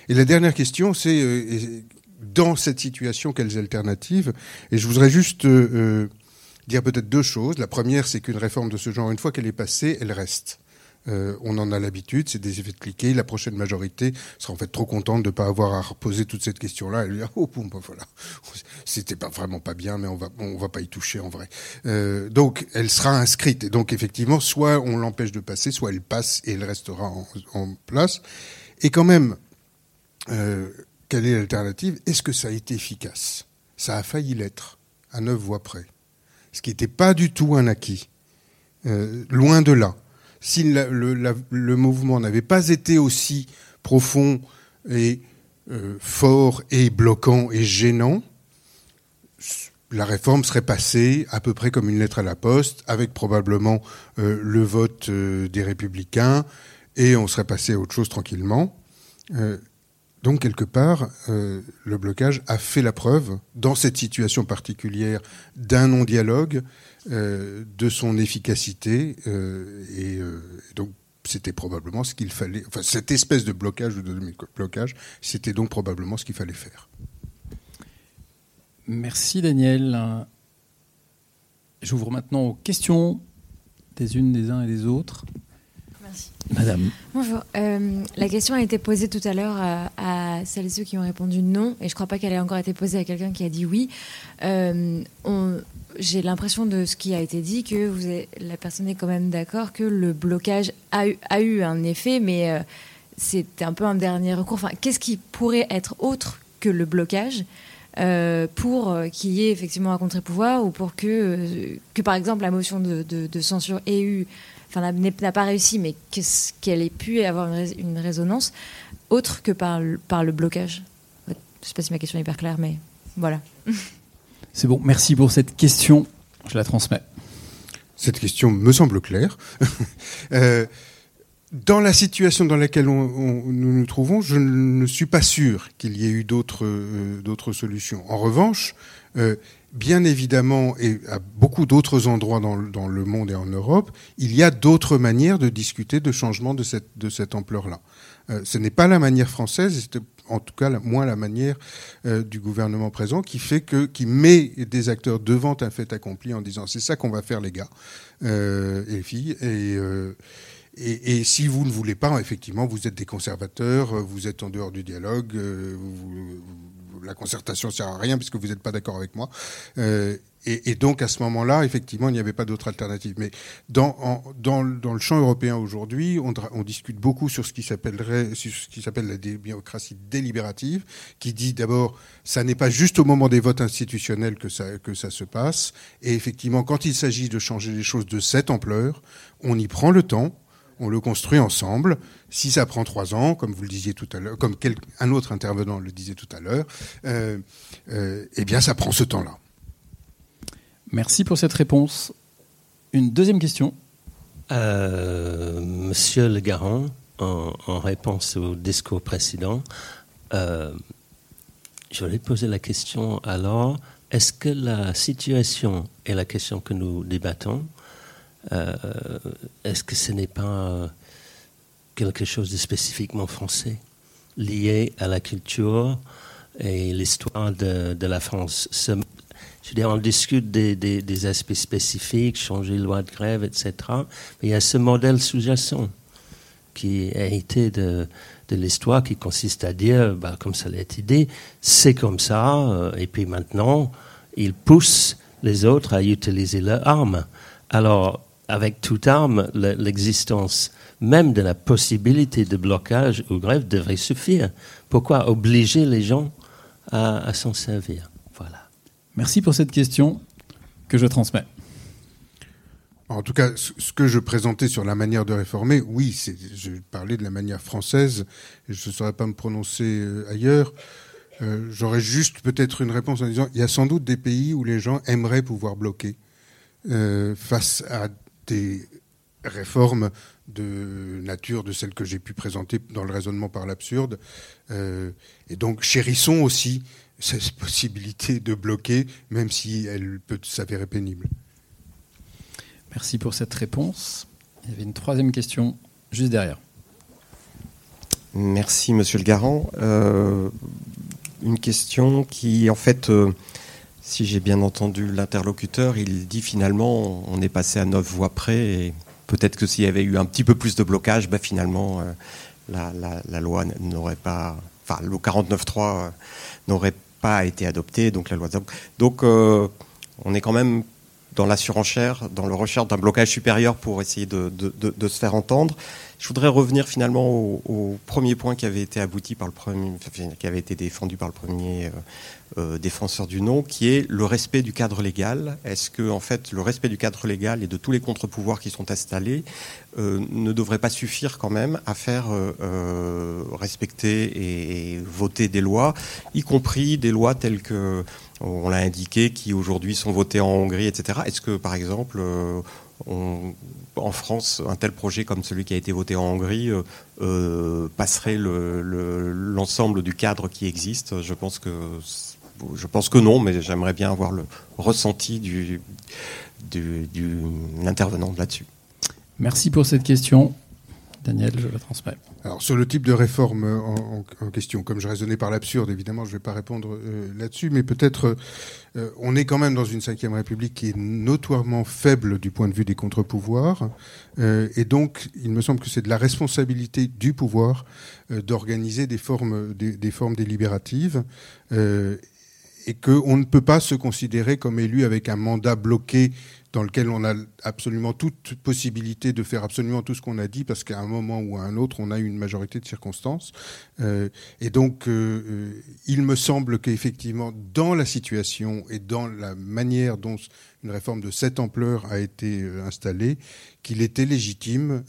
Speaker 15: Et la dernière question, c'est euh, dans cette situation, quelles alternatives? Et je voudrais juste dire peut-être deux choses. La première, c'est qu'une réforme de ce genre, une fois qu'elle est passée, elle reste. Euh, on en a l'habitude, c'est des effets de cliquet. La prochaine majorité sera en fait trop contente de ne pas avoir à reposer toute cette question-là. Elle lui dit oh bah, voilà, <laughs> c'était pas vraiment pas bien, mais on va on va pas y toucher en vrai. Euh, donc elle sera inscrite. Et donc effectivement, soit on l'empêche de passer, soit elle passe et elle restera en, place. Et quand même, euh, quelle est l'alternative? Est-ce que ça a été efficace? Ça a failli l'être à neuf voix près, ce qui n'était pas du tout un acquis. loin de là si le, mouvement n'avait pas été aussi profond et euh, fort et bloquant et gênant, la réforme serait passée à peu près comme une lettre à la poste, avec probablement euh, le vote euh, des républicains, et on serait passé à autre chose tranquillement. donc quelque part, le blocage a fait la preuve, dans cette situation particulière d'un non-dialogue, euh, de son efficacité. Euh, et euh, donc, c'était probablement ce qu'il fallait. Enfin, cette espèce de blocage ou de blocage, c'était donc probablement ce qu'il fallait faire.
Speaker 6: Merci Daniel. J'ouvre maintenant aux questions des unes, des uns et des autres. Madame.
Speaker 8: Bonjour. la question a été posée tout à l'heure à, celles et ceux qui ont répondu non, et je ne crois pas qu'elle ait encore été posée à quelqu'un qui a dit oui. on, j'ai l'impression de ce qui a été dit que vous la personne est quand même d'accord que le blocage a eu, un effet, mais euh, c'est un peu un dernier recours. Enfin, qu'est-ce qui pourrait être autre que le blocage? Euh, pour euh, qu'il y ait effectivement un contre-pouvoir ou pour que, que, par exemple, la motion de, censure ait eu, enfin, n'a pas réussi, mais qu'elle ait pu avoir une, résonance autre que par, par le blocage Je ne sais pas si ma question est hyper claire, mais voilà. <laughs>
Speaker 6: C'est bon, merci pour cette question. Je la transmets.
Speaker 15: Cette question me semble claire. <laughs> Euh, dans la situation dans laquelle nous nous trouvons, je ne suis pas sûr qu'il y ait eu d'autres euh, solutions. En revanche, euh, bien évidemment, et à beaucoup d'autres endroits dans, le monde et en Europe, il y a d'autres manières de discuter de changements de cette, de cette ampleur-là. ce n'est pas la manière française, en tout cas moins la manière euh, du gouvernement présent, qui fait que, qui met des acteurs devant un fait accompli en disant c'est ça qu'on va faire les gars euh, et les filles euh, et, et, si vous ne voulez pas, effectivement, vous êtes des conservateurs, vous êtes en dehors du dialogue, vous, la concertation sert à rien puisque vous n'êtes pas d'accord avec moi. Euh, et, et, donc à ce moment-là, effectivement, il n'y avait pas d'autre alternative. Mais dans, en, dans, dans, le champ européen aujourd'hui, on, on, discute beaucoup sur ce qui s'appellerait, ce qui s'appelle la démocratie délibérative, qui dit d'abord, ça n'est pas juste au moment des votes institutionnels que ça, que ça se passe. Et effectivement, quand il s'agit de changer les choses de cette ampleur, on y prend le temps on le construit ensemble. Si ça prend trois ans, comme vous le disiez tout à l'heure, comme un autre intervenant le disait tout à l'heure, euh, euh, eh bien, ça prend ce temps-là.
Speaker 6: Merci pour cette réponse. Une deuxième question.
Speaker 19: Euh, Monsieur Le Garon, en, réponse au discours précédent, je voulais poser la question alors, est-ce que la situation et la question que nous débattons? Est-ce que ce n'est pas quelque chose de spécifiquement français, lié à la culture et l'histoire de, la France? Je veux dire, on discute des, aspects spécifiques, changer la loi de grève, etc. Mais il y a ce modèle sous-jacent qui est hérité de, l'histoire, qui consiste à dire, bah, comme ça l'a été dit, c'est comme ça, euh, et puis maintenant, il pousse les autres à utiliser leurs armes. Alors, avec toute arme, l'existence même de la possibilité de blocage ou grève devrait suffire. Pourquoi obliger les gens à, s'en servir? Voilà.
Speaker 6: Merci pour cette question que je transmets.
Speaker 15: En tout cas, ce que je présentais sur la manière de réformer, oui, je parlais de la manière française, et je ne saurais pas me prononcer euh, ailleurs. Euh, j'aurais juste peut-être une réponse en disant, il y a sans doute des pays où les gens aimeraient pouvoir bloquer euh, face à des réformes de nature de celles que j'ai pu présenter dans le raisonnement par l'absurde. Euh, et donc chérissons aussi cette possibilité de bloquer, même si elle peut s'avérer pénible.
Speaker 6: Merci pour cette réponse. Il y avait une troisième question juste derrière.
Speaker 12: Merci, Monsieur le Garant. Euh, une question qui, en fait, euh, si j'ai bien entendu l'interlocuteur, il dit finalement on est passé à neuf voix près et peut-être que s'il y avait eu un petit peu plus de blocage, bah, finalement euh, la, loi n'aurait pas, enfin le 49.3 euh, n'aurait pas été adoptée, donc la loi. Donc euh, on est quand même dans la surenchère, dans le recherche d'un blocage supérieur pour essayer de, se faire entendre. Je voudrais revenir finalement au, premier point qui avait été abouti par le premier, qui avait été défendu par le premier euh, défenseur du nom, qui est le respect du cadre légal. Est-ce que en fait le respect du cadre légal et de tous les contre-pouvoirs qui sont installés euh, ne devrait pas suffire quand même à faire euh, respecter et, voter des lois, y compris des lois telles que on l'a indiqué, qui aujourd'hui sont votées en Hongrie, etc. Est-ce que par exemple en France, un tel projet comme celui qui a été voté en Hongrie passerait l'ensemble du cadre qui existe? Je pense que je pense que non, mais j'aimerais bien avoir le ressenti du, du, l'intervenant là-dessus.
Speaker 6: Merci pour cette question. Daniel, je la transmets.
Speaker 15: Alors, sur le type de réforme en, question, comme je raisonnais par l'absurde, évidemment, je ne vais pas répondre euh, là-dessus, mais peut-être euh, on est quand même dans une Ve République qui est notoirement faible du point de vue des contre-pouvoirs, euh, et donc il me semble que c'est de la responsabilité du pouvoir d'organiser des formes, des formes délibératives et qu'on ne peut pas se considérer comme élu avec un mandat bloqué dans lequel on a absolument toute possibilité de faire absolument tout ce qu'on a dit, parce qu'à un moment ou à un autre, on a une majorité de circonstances. Euh, et donc, euh, euh, il me semble qu'effectivement, dans la situation et dans la manière dont une réforme de cette ampleur a été installée, qu'il était légitime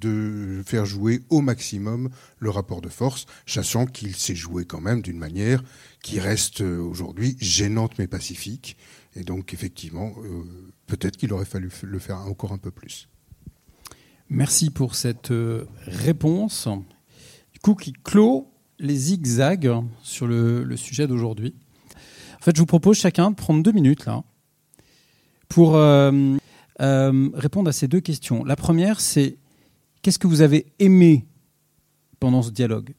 Speaker 15: de faire jouer au maximum le rapport de force, sachant qu'il s'est joué quand même d'une manière qui reste aujourd'hui gênante mais pacifique. Et donc, effectivement, peut-être qu'il aurait fallu le faire encore un peu plus.
Speaker 6: Merci pour cette euh, réponse. Du coup, qui clôt les zigzags sur le, sujet d'aujourd'hui. En fait, je vous propose chacun de prendre deux minutes là pour euh, euh, répondre à ces deux questions. La première, c'est qu'est-ce que vous avez aimé pendant ce dialogue?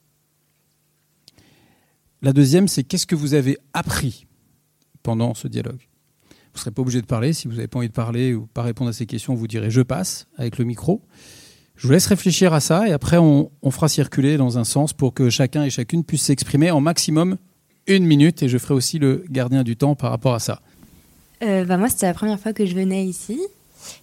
Speaker 6: La deuxième, c'est qu'est-ce que vous avez appris pendant ce dialogue? Vous ne serez pas obligé de parler. Si vous n'avez pas envie de parler ou pas répondre à ces questions, vous direz je passe avec le micro. Je vous laisse réfléchir à ça et après on, fera circuler dans un sens pour que chacun et chacune puisse s'exprimer en maximum une minute et je ferai aussi le gardien du temps par rapport à ça.
Speaker 20: Euh, bah moi, c'était la première fois que je venais ici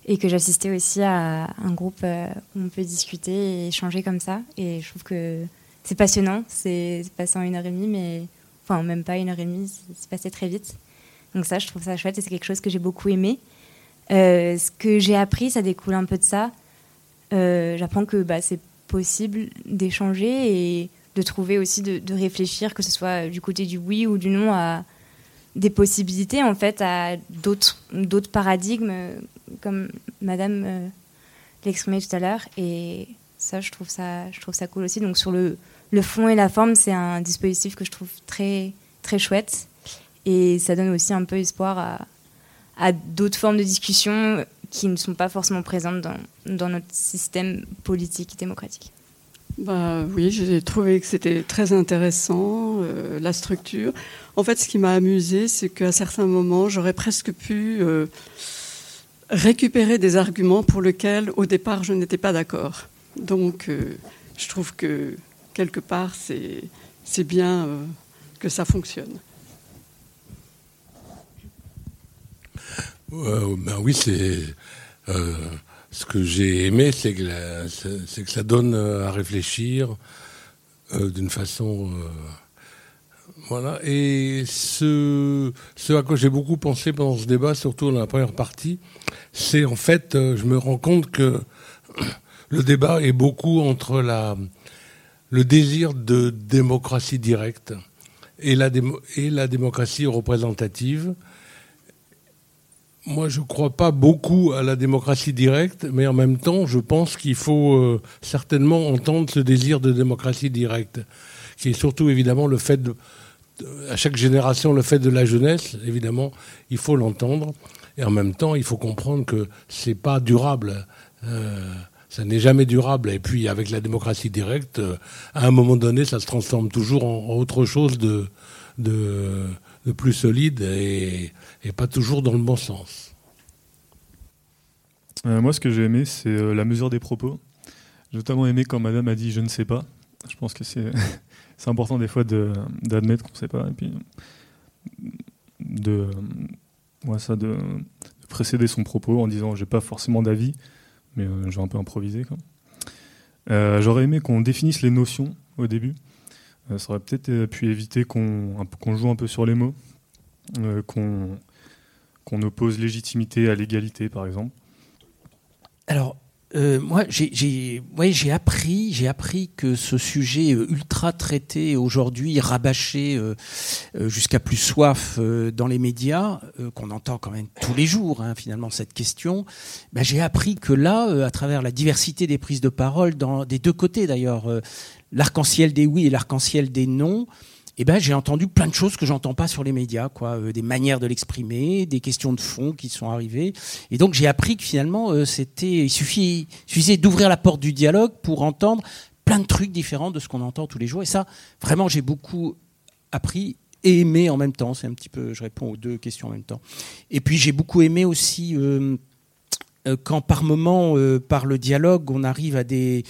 Speaker 20: et que j'assistais aussi à un groupe euh, où on peut discuter et échanger comme ça. Et je trouve que c'est passionnant. C'est passé en une heure et demie, mais enfin, même pas une heure et demie, c'est passé très vite. Donc ça, je trouve ça chouette et c'est quelque chose que j'ai beaucoup aimé. Euh, ce que j'ai appris, ça découle un peu de ça. J'apprends que bah, c'est possible d'échanger et de trouver aussi, de, réfléchir, que ce soit du côté du oui ou du non, à des possibilités, en fait, à d'autres paradigmes, comme Madame euh, l'exprimait tout à l'heure. Et ça je, trouve ça, je trouve ça cool aussi. Donc, sur le, le fond et la forme, c'est un dispositif que je trouve très, très chouette. Et ça donne aussi un peu espoir à, d'autres formes de discussion qui ne sont pas forcément présentes dans, dans notre système politique démocratique.
Speaker 17: Bah, oui, j'ai trouvé que c'était très intéressant, euh, la structure. En fait, ce qui m'a amusé, c'est qu'à certains moments, j'aurais presque pu euh, récupérer des arguments pour lesquels, au départ, je n'étais pas d'accord. Donc, euh, je trouve que, quelque part, c'est bien que ça fonctionne.
Speaker 13: ben oui, c'est ce que j'ai aimé, c'est que, que, ça donne euh, à réfléchir euh, d'une façon. Euh, voilà. Et ce, ce à quoi j'ai beaucoup pensé pendant ce débat, surtout dans la première partie, c'est en fait, je me rends compte que le débat est beaucoup entre la, le désir de démocratie directe et la, démocratie représentative moi, je ne crois pas beaucoup à la démocratie directe, mais en même temps, je pense qu'il faut euh, certainement entendre ce désir de démocratie directe, qui est surtout évidemment le fait de, à chaque génération, le fait de la jeunesse, évidemment, il faut l'entendre, et en même temps, il faut comprendre que c'est pas durable. Euh, ça n'est jamais durable. Et puis, avec la démocratie directe, euh, à un moment donné, ça se transforme toujours en, autre chose de, de, plus solide et et pas toujours dans le bon sens.
Speaker 21: Euh, moi, ce que j'ai aimé, c'est euh, la mesure des propos. J'ai notamment aimé quand Madame a dit je ne sais pas. Je pense que c'est <laughs> important des fois d'admettre qu'on ne sait pas et puis de, ouais, ça, de, précéder son propos en disant j'ai pas forcément d'avis, mais euh, j'ai un peu improvisé. J'aurais aimé qu'on définisse les notions au début. ça aurait peut-être pu éviter qu'on joue un peu sur les mots, qu'on oppose légitimité à l'égalité, par exemple
Speaker 10: Alors, euh, moi, j'ai ouais, appris, j'ai appris que ce sujet euh, ultra traité aujourd'hui, rabâché euh, jusqu'à plus soif dans les médias, qu'on entend quand même tous les jours, hein, finalement, cette question, ben, j'ai appris que là, à travers la diversité des prises de parole, dans, des deux côtés d'ailleurs, l'arc-en-ciel des oui et l'arc-en-ciel des non, eh ben, j'ai entendu plein de choses que j'entends pas sur les médias, quoi, euh, des manières de l'exprimer, des questions de fond qui sont arrivées. Et donc j'ai appris que finalement, euh, c'était, il suffit, suffisait d'ouvrir la porte du dialogue pour entendre plein de trucs différents de ce qu'on entend tous les jours. Et ça, vraiment, j'ai beaucoup appris et aimé en même temps. C'est un petit peu, je réponds aux deux questions en même temps. Et puis j'ai beaucoup aimé aussi euh, quand par moment, par le dialogue, on arrive à des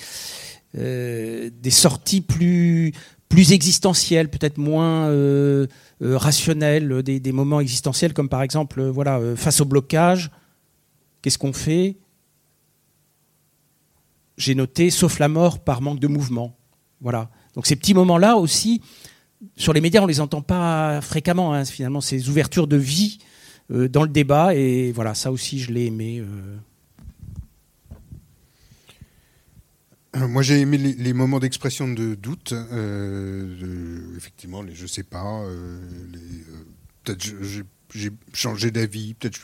Speaker 10: des sorties plus plus existentiels, peut-être moins euh, euh, rationnels, des, moments existentiels comme par exemple, euh, voilà, face au blocage, qu'est-ce qu'on fait? J'ai noté, sauf la mort par manque de mouvement. Voilà. Donc ces petits moments-là aussi, sur les médias, on les entend pas fréquemment. Hein, finalement, ces ouvertures de vie dans le débat, et voilà, ça aussi, je l'ai aimé.
Speaker 15: Moi, j'ai aimé les, moments d'expression de doute. Euh, effectivement, les je sais pas. Euh, euh, peut-être j'ai changé d'avis. Peut-être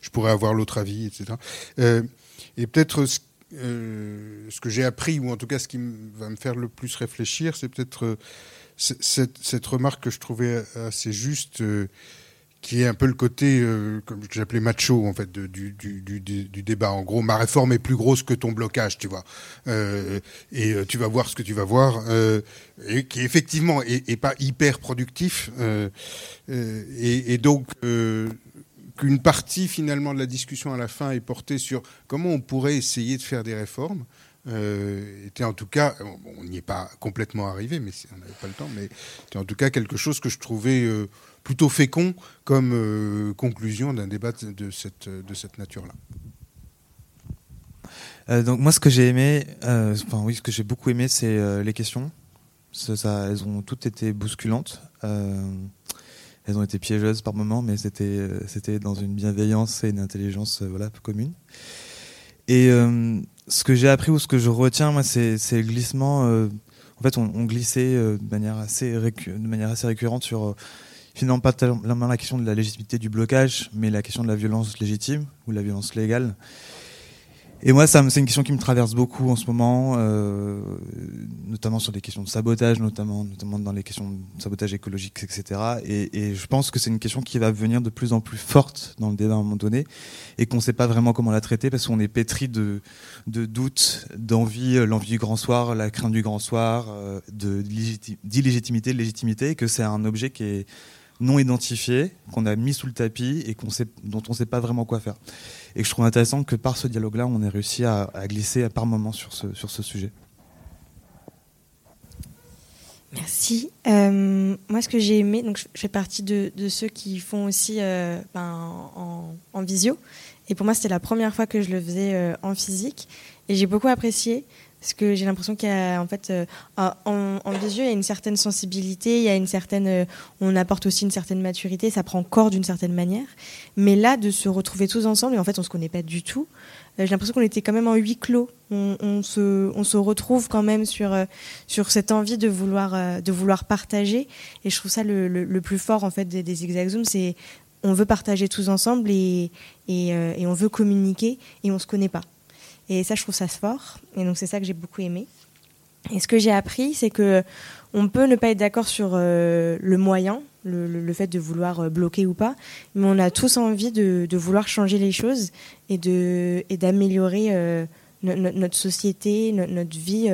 Speaker 15: je, pourrais avoir l'autre avis, etc. et peut-être ce, ce, que j'ai appris, ou en tout cas ce qui va me faire le plus réfléchir, c'est peut-être cette, cette, remarque que je trouvais assez juste qui est un peu le côté, euh, comme j'appelais macho, en fait, du, du, du, débat. En gros, ma réforme est plus grosse que ton blocage, tu vois. Euh, et euh, tu vas voir ce que tu vas voir, euh, et qui effectivement est, pas hyper productif. Euh, et, et, donc, qu'une partie finalement de la discussion à la fin est portée sur comment on pourrait essayer de faire des réformes. était en tout cas, on n'y est pas complètement arrivé, mais on n'avait pas le temps, mais était en tout cas quelque chose que je trouvais plutôt fécond comme conclusion d'un débat de cette, de cette nature-là.
Speaker 9: Euh, donc moi, ce que j'ai aimé, euh, enfin oui, ce que j'ai beaucoup aimé, c'est euh, les questions. Ça, elles ont toutes été bousculantes. elles ont été piégeuses par moments, mais c'était c'était dans une bienveillance et une intelligence voilà commune. Et ce que j'ai appris ou ce que je retiens, moi, c'est le glissement. en fait, on, glissait de manière assez récurrente sur finalement pas tellement la question de la légitimité du blocage, mais la question de la violence légitime ou la violence légale. Et moi, c'est une question qui me traverse beaucoup en ce moment, euh, notamment sur les questions de sabotage, notamment, notamment dans les questions de sabotage écologique, etc. Et, je pense que c'est une question qui va venir de plus en plus forte dans le débat à un moment donné, et qu'on ne sait pas vraiment comment la traiter parce qu'on est pétri de, de doutes, d'envie, euh, l'envie du grand soir, la crainte du grand soir, euh, d'illégitimité, de légitimité, et que c'est un objet qui est non identifié, qu'on a mis sous le tapis et dont on ne sait pas vraiment quoi faire. Et je trouve intéressant que par ce dialogue-là, on ait réussi à, glisser par moments sur ce, sur ce sujet.
Speaker 8: Merci. Euh, moi, ce que j'ai aimé, donc je fais partie de, ceux qui font aussi euh, ben, en, visio. Et pour moi, c'était la première fois que je le faisais euh, en physique. Et j'ai beaucoup apprécié parce que j'ai l'impression qu'il y a fait euh, en, visio il y a une certaine sensibilité, il y a une certaine, euh, on apporte aussi une certaine maturité, ça prend corps d'une certaine manière. Mais là, de se retrouver tous ensemble et en fait on se connaît pas du tout. Euh, j'ai l'impression qu'on était quand même en huis clos. On, se, on se retrouve quand même sur sur cette envie de vouloir de vouloir partager. Et je trouve ça le, plus fort en fait des, des Zooms, c'est on veut partager tous ensemble et, et, et on veut communiquer et on se connaît pas. Et ça, je trouve ça fort. Et donc, c'est ça que j'ai beaucoup aimé. Et ce que j'ai appris, c'est que on peut ne pas être d'accord sur euh, le moyen, le, fait de vouloir euh, bloquer ou pas, mais on a tous envie de, vouloir changer les choses et d'améliorer euh, notre société, notre vie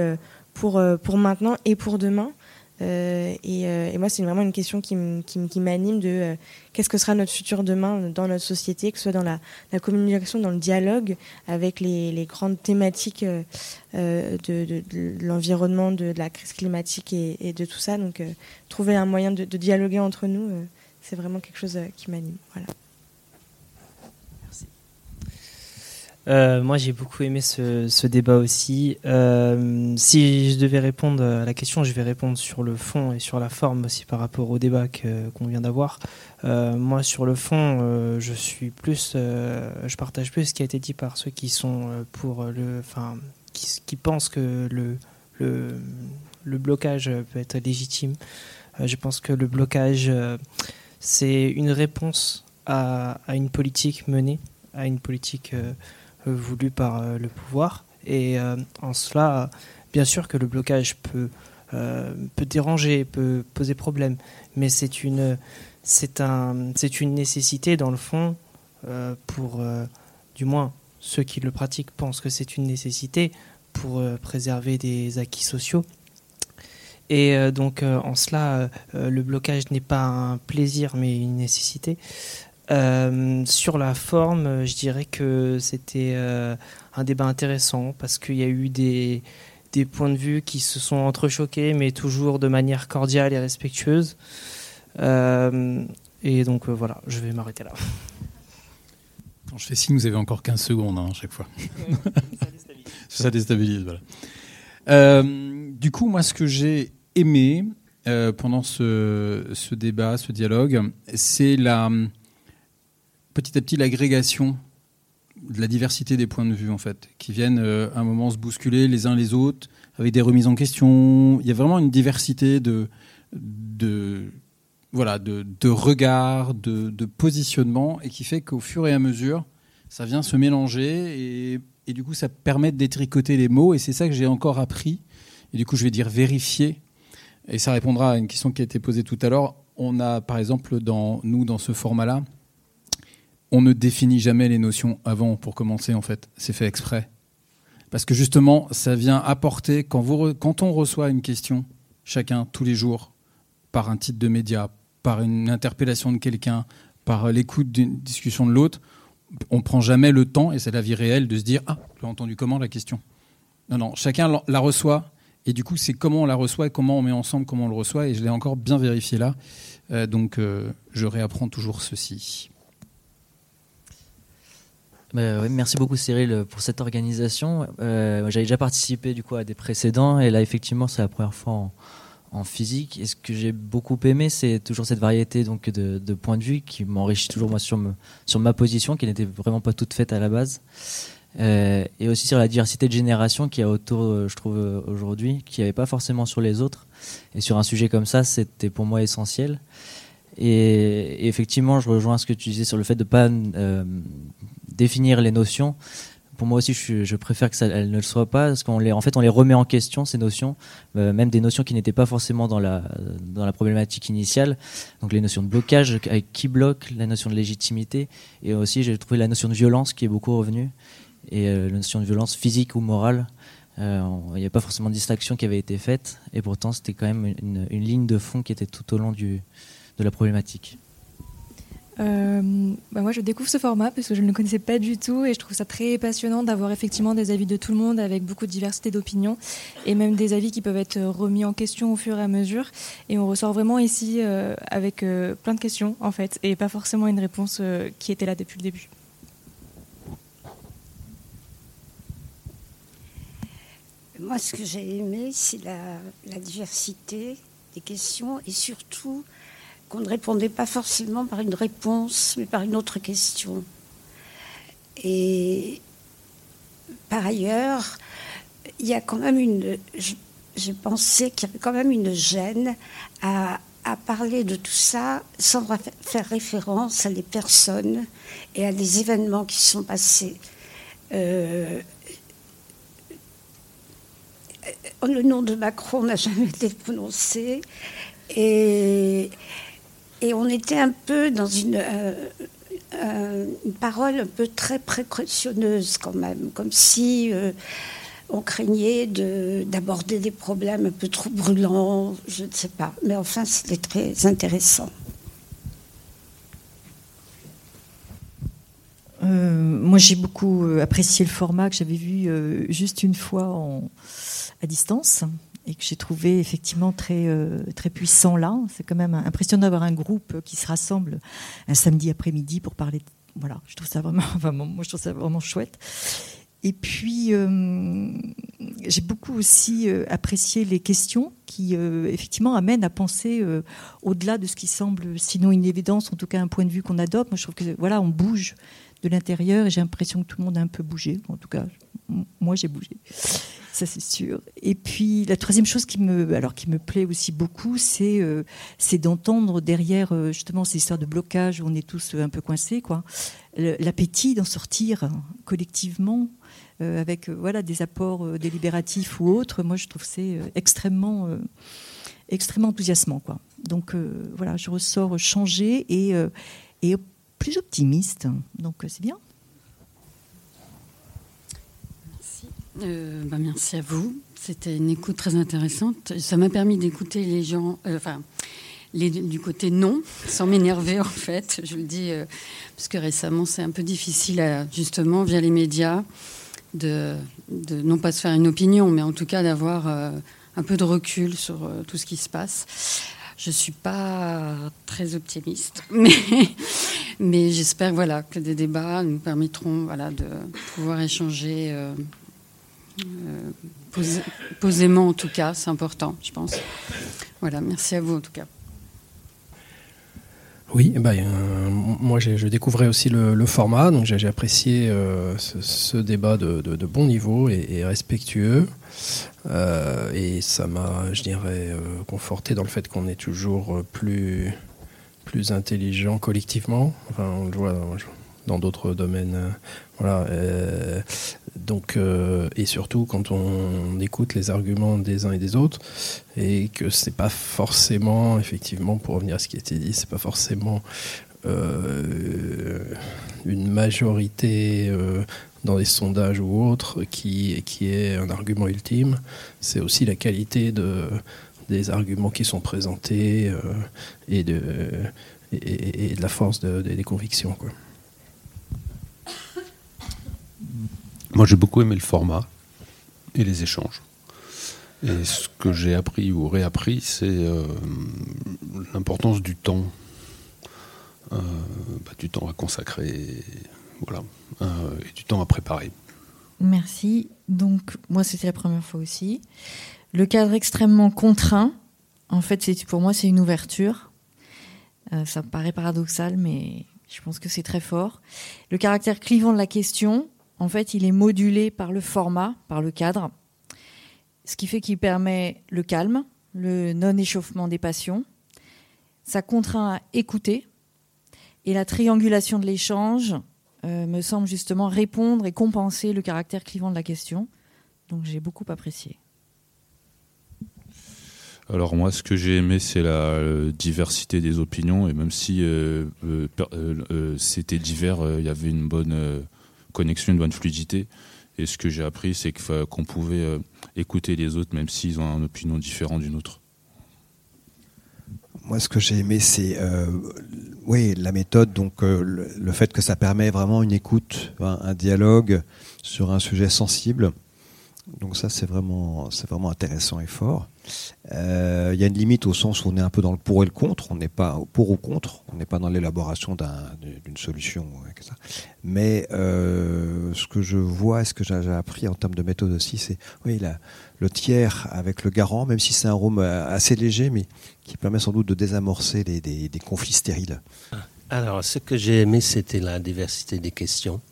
Speaker 8: pour maintenant et pour demain. Euh, euh, et, moi, c'est vraiment une question qui m'anime de euh, qu'est-ce que sera notre futur demain dans notre société, que ce soit dans la, communication, dans le dialogue, avec les, grandes thématiques de, l'environnement, de, la crise climatique et, de tout ça. Donc, trouver un moyen de, dialoguer entre nous, c'est vraiment quelque chose qui m'anime. Voilà.
Speaker 22: Euh, moi, j'ai beaucoup aimé ce, débat aussi. Euh, si je devais répondre à la question, je vais répondre sur le fond et sur la forme aussi par rapport au débat qu'on vient d'avoir. Euh, moi, sur le fond, je suis plus, je partage plus ce qui a été dit par ceux qui sont pour enfin, qui, pensent que le, blocage peut être légitime. je pense que le blocage, c'est une réponse à, une politique menée, à une politique voulu par euh, le pouvoir. Et euh, en cela, bien sûr que le blocage peut, euh, peut déranger, peut poser problème, mais c'est une, c'est un, c'est une nécessité dans le fond pour, du moins, ceux qui le pratiquent pensent que c'est une nécessité pour préserver des acquis sociaux. Et donc, en cela, le blocage n'est pas un plaisir, mais une nécessité. Euh, sur la forme, je dirais que c'était euh, un débat intéressant parce qu'il y a eu des, des, points de vue qui se sont entrechoqués, mais toujours de manière cordiale et respectueuse. Euh, et donc voilà, je vais m'arrêter là. <laughs>
Speaker 6: Quand je fais signe, vous avez encore 15 secondes hein, à chaque fois. <laughs> ça déstabilise. voilà. du coup, moi, ce que j'ai aimé pendant ce, ce, débat, ce dialogue, c'est la petit à petit l'agrégation de la diversité des points de vue en fait, qui viennent euh, à un moment se bousculer les uns les autres avec des remises en question. Il y a vraiment une diversité de, de voilà, de, de regards, de, de positionnement, et qui fait qu'au fur et à mesure, ça vient se mélanger et, et du coup, ça permet de détricoter les mots. Et c'est ça que j'ai encore appris. Et du coup, je vais dire vérifier. Et ça répondra à une question qui a été posée tout à l'heure. On a, par exemple, dans nous, dans ce format-là, on ne définit jamais les notions avant pour commencer, en fait. C'est fait exprès. Parce que justement, ça vient apporter, quand, on reçoit une question, chacun, tous les jours, par un titre de média, par une interpellation de quelqu'un, par l'écoute d'une discussion de l'autre, on prend jamais le temps, et c'est la vie réelle, de se dire Ah, j'ai entendu comment la question? Non, non, chacun la reçoit. Et du coup, c'est comment on la reçoit et comment on met ensemble comment on le reçoit. Et je l'ai encore bien vérifié là. Euh, donc, euh, je réapprends toujours ceci.
Speaker 23: Bah, merci beaucoup Cyril pour cette organisation. Euh, J'avais déjà participé du coup à des précédents et là effectivement c'est la première fois en, physique. Et ce que j'ai beaucoup aimé, c'est toujours cette variété donc de, points de vue qui m'enrichit toujours moi sur, ma position qui n'était vraiment pas toute faite à la base. Euh, et aussi sur la diversité de générations qu'il y a autour, euh, je trouve, aujourd'hui, qu'il n'y avait pas forcément sur les autres. Et sur un sujet comme ça, c'était pour moi essentiel. Et, et, effectivement, je rejoins ce que tu disais sur le fait de ne pas définir les notions. Pour moi aussi, je, préfère que ça ne le soit pas, parce qu'on les, en fait, on les remet en question ces notions, euh, même des notions qui n'étaient pas forcément dans la dans la problématique initiale. Donc les notions de blocage, qui bloque, la notion de légitimité, et aussi j'ai trouvé la notion de violence qui est beaucoup revenue, et euh, la notion de violence physique ou morale. Euh, il n'y a pas forcément de distinction qui avait été faite, et pourtant c'était quand même une, une ligne de fond qui était tout au long du de la problématique.
Speaker 24: Euh, bah moi, je découvre ce format parce que je ne le connaissais pas du tout et je trouve ça très passionnant d'avoir effectivement des avis de tout le monde avec beaucoup de diversité d'opinions et même des avis qui peuvent être remis en question au fur et à mesure. Et on ressort vraiment ici euh, avec euh, plein de questions en fait et pas forcément une réponse qui était là depuis le début.
Speaker 25: Moi, ce que j'ai aimé, c'est la diversité des questions et surtout qu'on ne répondait pas forcément par une réponse, mais par une autre question. Et par ailleurs, il y a quand même une. J'ai pensé qu'il y avait quand même une gêne à, parler de tout ça sans faire référence à des personnes et à des événements qui sont passés. Euh, le nom de Macron n'a jamais été prononcé. Et et on était un peu dans une, euh, euh, une parole un peu très précautionneuse quand même, comme si euh, on craignait d'aborder des problèmes un peu trop brûlants, je ne sais pas. Mais enfin, c'était très intéressant.
Speaker 14: Moi, j'ai beaucoup apprécié le format que j'avais vu juste une fois à distance et que j'ai trouvé effectivement très, euh, très puissant là. C'est quand même impressionnant d'avoir un groupe qui se rassemble un samedi après-midi pour parler. Voilà, je trouve ça vraiment, <laughs> vraiment, moi je trouve ça vraiment chouette. Et puis, euh, j'ai beaucoup aussi euh, apprécié les questions qui, effectivement, amènent à penser au-delà de ce qui semble, sinon une évidence, en tout cas un point de vue qu'on adopte. Moi, je trouve que, voilà, on bouge de l'intérieur et j'ai l'impression que tout le monde a un peu bougé. En tout cas, moi, j'ai bougé ça c'est sûr. Et puis la troisième chose qui me, alors qui me plaît aussi beaucoup, c'est euh, d'entendre derrière euh, justement ces histoires de blocage où on est tous un peu coincés, l'appétit d'en sortir collectivement euh, avec voilà des apports euh, délibératifs ou autres. Moi, je trouve c'est extrêmement extrêmement enthousiasmant, quoi. Donc voilà, je ressors changé et et plus optimiste. Donc c'est bien.
Speaker 26: Euh, bah, merci à vous. C'était une écoute très intéressante. Ça m'a permis d'écouter les gens, euh, enfin, du côté non, <laughs> sans m'énerver en fait. Je le dis euh, parce que récemment, c'est un peu difficile, justement, via les médias, de, non pas se faire une opinion, mais en tout cas d'avoir euh, un peu de recul sur tout ce qui se passe. Je suis pas très optimiste, <laughs> mais, j'espère que des débats nous permettront de pouvoir échanger posé, posément en tout cas, c'est important, je pense. Voilà, merci à vous en tout cas.
Speaker 11: Oui, bah, euh, moi je découvrais aussi le, format, donc j'ai apprécié euh, ce, débat de, bon niveau et, respectueux. Euh, et ça m'a, je dirais, euh, conforté dans le fait qu'on est toujours plus, plus intelligent collectivement. On le voit dans d'autres domaines. Voilà. Donc, euh, et surtout quand on écoute les arguments des uns et des autres, et que c'est pas forcément, effectivement, pour revenir à ce qui a été dit, c'est pas forcément euh, une majorité euh, dans les sondages ou autres qui, qui est un argument ultime. C'est aussi la qualité de, des arguments qui sont présentés et, de, et, de la force de, de, des convictions. Quoi.
Speaker 7: Moi, j'ai beaucoup aimé le format. et les échanges. Et ce que j'ai appris ou réappris, c'est euh, l'importance du temps, euh, bah, du temps à consacrer, voilà, euh, et du temps à préparer.
Speaker 27: Merci. Donc, moi, c'était la première fois aussi. Le cadre extrêmement contraint, en fait, pour moi, c'est une ouverture. ça me paraît paradoxal, mais je pense que c'est très fort. Le caractère clivant de la question, en fait, il est modulé par le format, par le cadre ce qui fait qu'il permet le calme, le non-échauffement des passions. Ça contraint à écouter. Et la triangulation de l'échange euh, me semble justement répondre et compenser le caractère clivant de la question. Donc j'ai beaucoup apprécié.
Speaker 28: Alors moi, ce que j'ai aimé, c'est la euh, diversité des opinions. Et même si euh, c'était divers, il y avait une bonne connexion, une bonne fluidité. Et ce que j'ai appris, c'est qu'on pouvait euh, écouter les autres, même s'ils ont une opinion différente d'une autre.
Speaker 18: Moi, ce que j'ai aimé, c'est euh, oui, la méthode, donc euh, le, fait que ça permet vraiment une écoute, un dialogue sur un sujet sensible. Donc ça, c'est vraiment, c'est vraiment intéressant et fort. Euh, il y a une limite au sens où on est un peu dans le pour et le contre. On n'est pas pour ou contre. On n'est pas dans l'élaboration d'une solution. Mais euh, ce que je vois, ce que j'ai appris en termes de méthode aussi, c'est oui, le tiers avec le garant, même si c'est un rôle assez léger, mais qui permet sans doute de désamorcer des, des conflits stériles.
Speaker 11: Alors, ce que j'ai aimé, c'était la diversité des questions.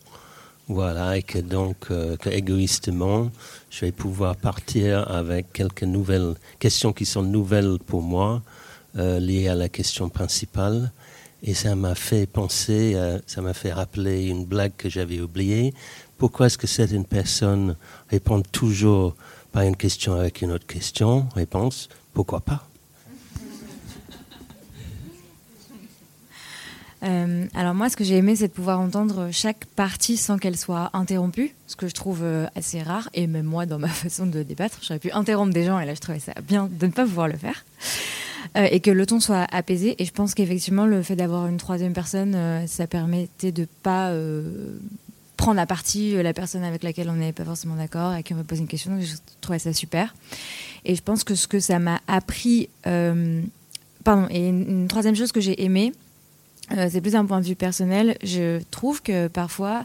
Speaker 11: Voilà, et que donc, euh, que égoïstement, je vais pouvoir partir avec quelques nouvelles questions qui sont nouvelles pour moi, euh, liées à la question principale. Et ça m'a fait penser, euh, ça m'a fait rappeler une blague que j'avais oubliée. Pourquoi est-ce que certaines personnes répondent toujours par une question avec une autre question? Réponse, pourquoi pas?
Speaker 27: Euh, alors moi, ce que j'ai aimé, c'est de pouvoir entendre chaque partie sans qu'elle soit interrompue, ce que je trouve euh, assez rare. Et même moi, dans ma <laughs> façon de débattre, j'aurais pu interrompre des gens, et là, je trouvais ça bien de ne pas pouvoir le faire. Euh, et que le ton soit apaisé. Et je pense qu'effectivement, le fait d'avoir une troisième personne, ça permettait de pas prendre à partie la personne avec laquelle on n'était pas forcément d'accord, et qui on me pose une question. Donc, je trouvais ça super. Et je pense que ce que ça m'a appris... pardon, et une troisième chose que j'ai aimée, euh, c'est plus un point de vue personnel. Je trouve que parfois,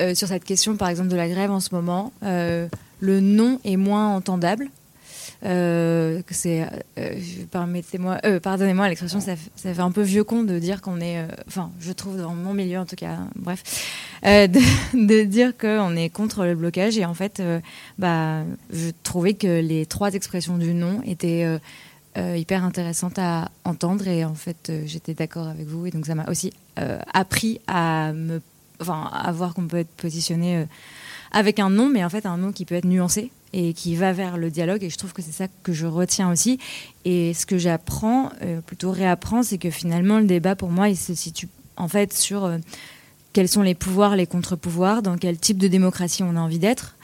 Speaker 27: euh, sur cette question, par exemple, de la grève en ce moment, euh, le non est moins entendable. c'est, permettez-moi, pardonnez-moi l'expression, ça, ça, fait un peu vieux con de dire qu'on est, enfin, je trouve dans mon milieu en tout cas, bref, <laughs> de, de, dire qu'on est contre le blocage et en fait, bah, je trouvais que les trois expressions du non étaient euh, hyper intéressante à entendre et en fait euh, j'étais d'accord avec vous et donc ça m'a aussi euh, appris à me enfin à voir qu'on peut être positionné avec un nom mais en fait un nom qui peut être nuancé et qui va vers le dialogue et je trouve que c'est ça que je retiens aussi. Et ce que j'apprends plutôt réapprends c'est que finalement le débat pour moi il se situe en fait sur quels sont les pouvoirs les contre-pouvoirs dans quel type de démocratie on a envie d'être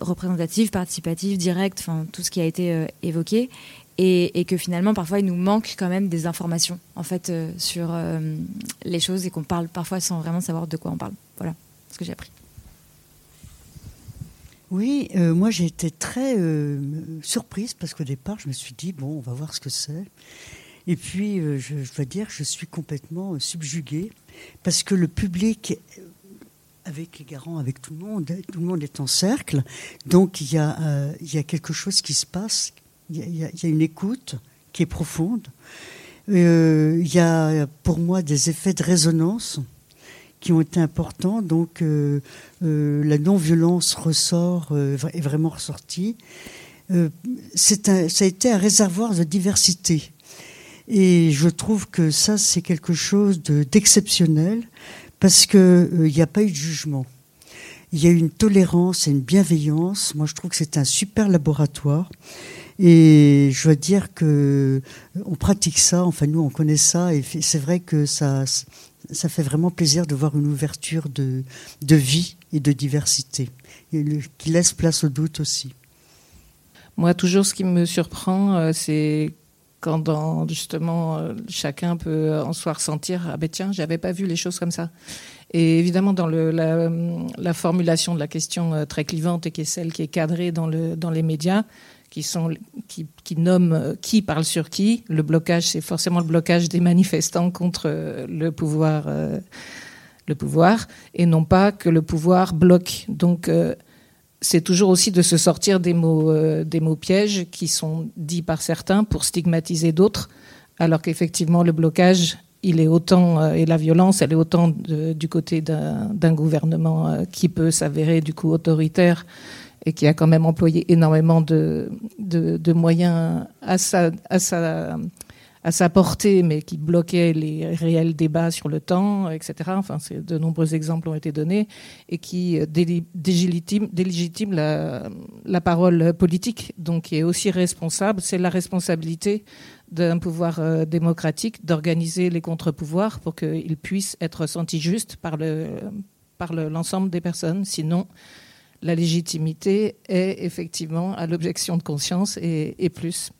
Speaker 27: représentative, participative, directe, enfin tout ce qui a été évoqué et, que finalement parfois il nous manque quand même des informations en fait euh, sur euh, les choses et qu'on parle parfois sans vraiment savoir de quoi on parle. Voilà ce que j'ai appris.
Speaker 29: Oui, euh, moi j'ai été très surprise parce qu'au départ je me suis dit bon on va voir ce que c'est. Et puis je, dois dire je suis complètement subjuguée parce que le public avec les garants, avec tout le monde, tout le monde est en cercle. Donc il y a quelque chose qui se passe il y, a une écoute qui est profonde. Euh, il y a pour moi des effets de résonance qui ont été importants. Donc euh, euh, la non-violence ressort, est vraiment ressortie. c'est ça a été un réservoir de diversité. Et je trouve que ça, c'est quelque chose d'exceptionnel parce qu'il n'y a pas eu de jugement. Il y a eu une tolérance et une bienveillance. Moi, je trouve que c'est un super laboratoire. Et je dois dire que on pratique ça, enfin nous on connaît ça, et c'est vrai que ça, ça fait vraiment plaisir de voir une ouverture de, de vie et de diversité, qui laisse place au doute aussi.
Speaker 16: Moi, toujours, ce qui me surprend, euh, c'est quand justement euh, chacun peut en soi ressentir ah ben tiens j'avais pas vu les choses comme ça et évidemment dans le, la, la, formulation de la question euh, très clivante et qui est celle qui est cadrée dans, le, dans les médias qui sont qui, qui nomment euh, qui parle sur qui. Le blocage c'est forcément le blocage des manifestants contre le pouvoir le pouvoir et non pas que le pouvoir bloque. Donc c'est toujours aussi de se sortir des mots, euh, des mots pièges qui sont dits par certains pour stigmatiser d'autres, alors qu'effectivement le blocage, il est autant euh, et la violence, elle est autant du côté d'un gouvernement euh, qui peut s'avérer du coup autoritaire et qui a quand même employé énormément de, moyens à sa, portée, mais qui bloquait les réels débats sur le temps, etc. Enfin, de nombreux exemples ont été donnés et qui délégitiment, délégitime la, parole politique, donc qui est aussi responsable. C'est la responsabilité d'un pouvoir euh, démocratique d'organiser les contre-pouvoirs pour qu'ils puissent être sentis justes par par l'ensemble des personnes. Sinon, la légitimité est effectivement à l'objection de conscience et, plus.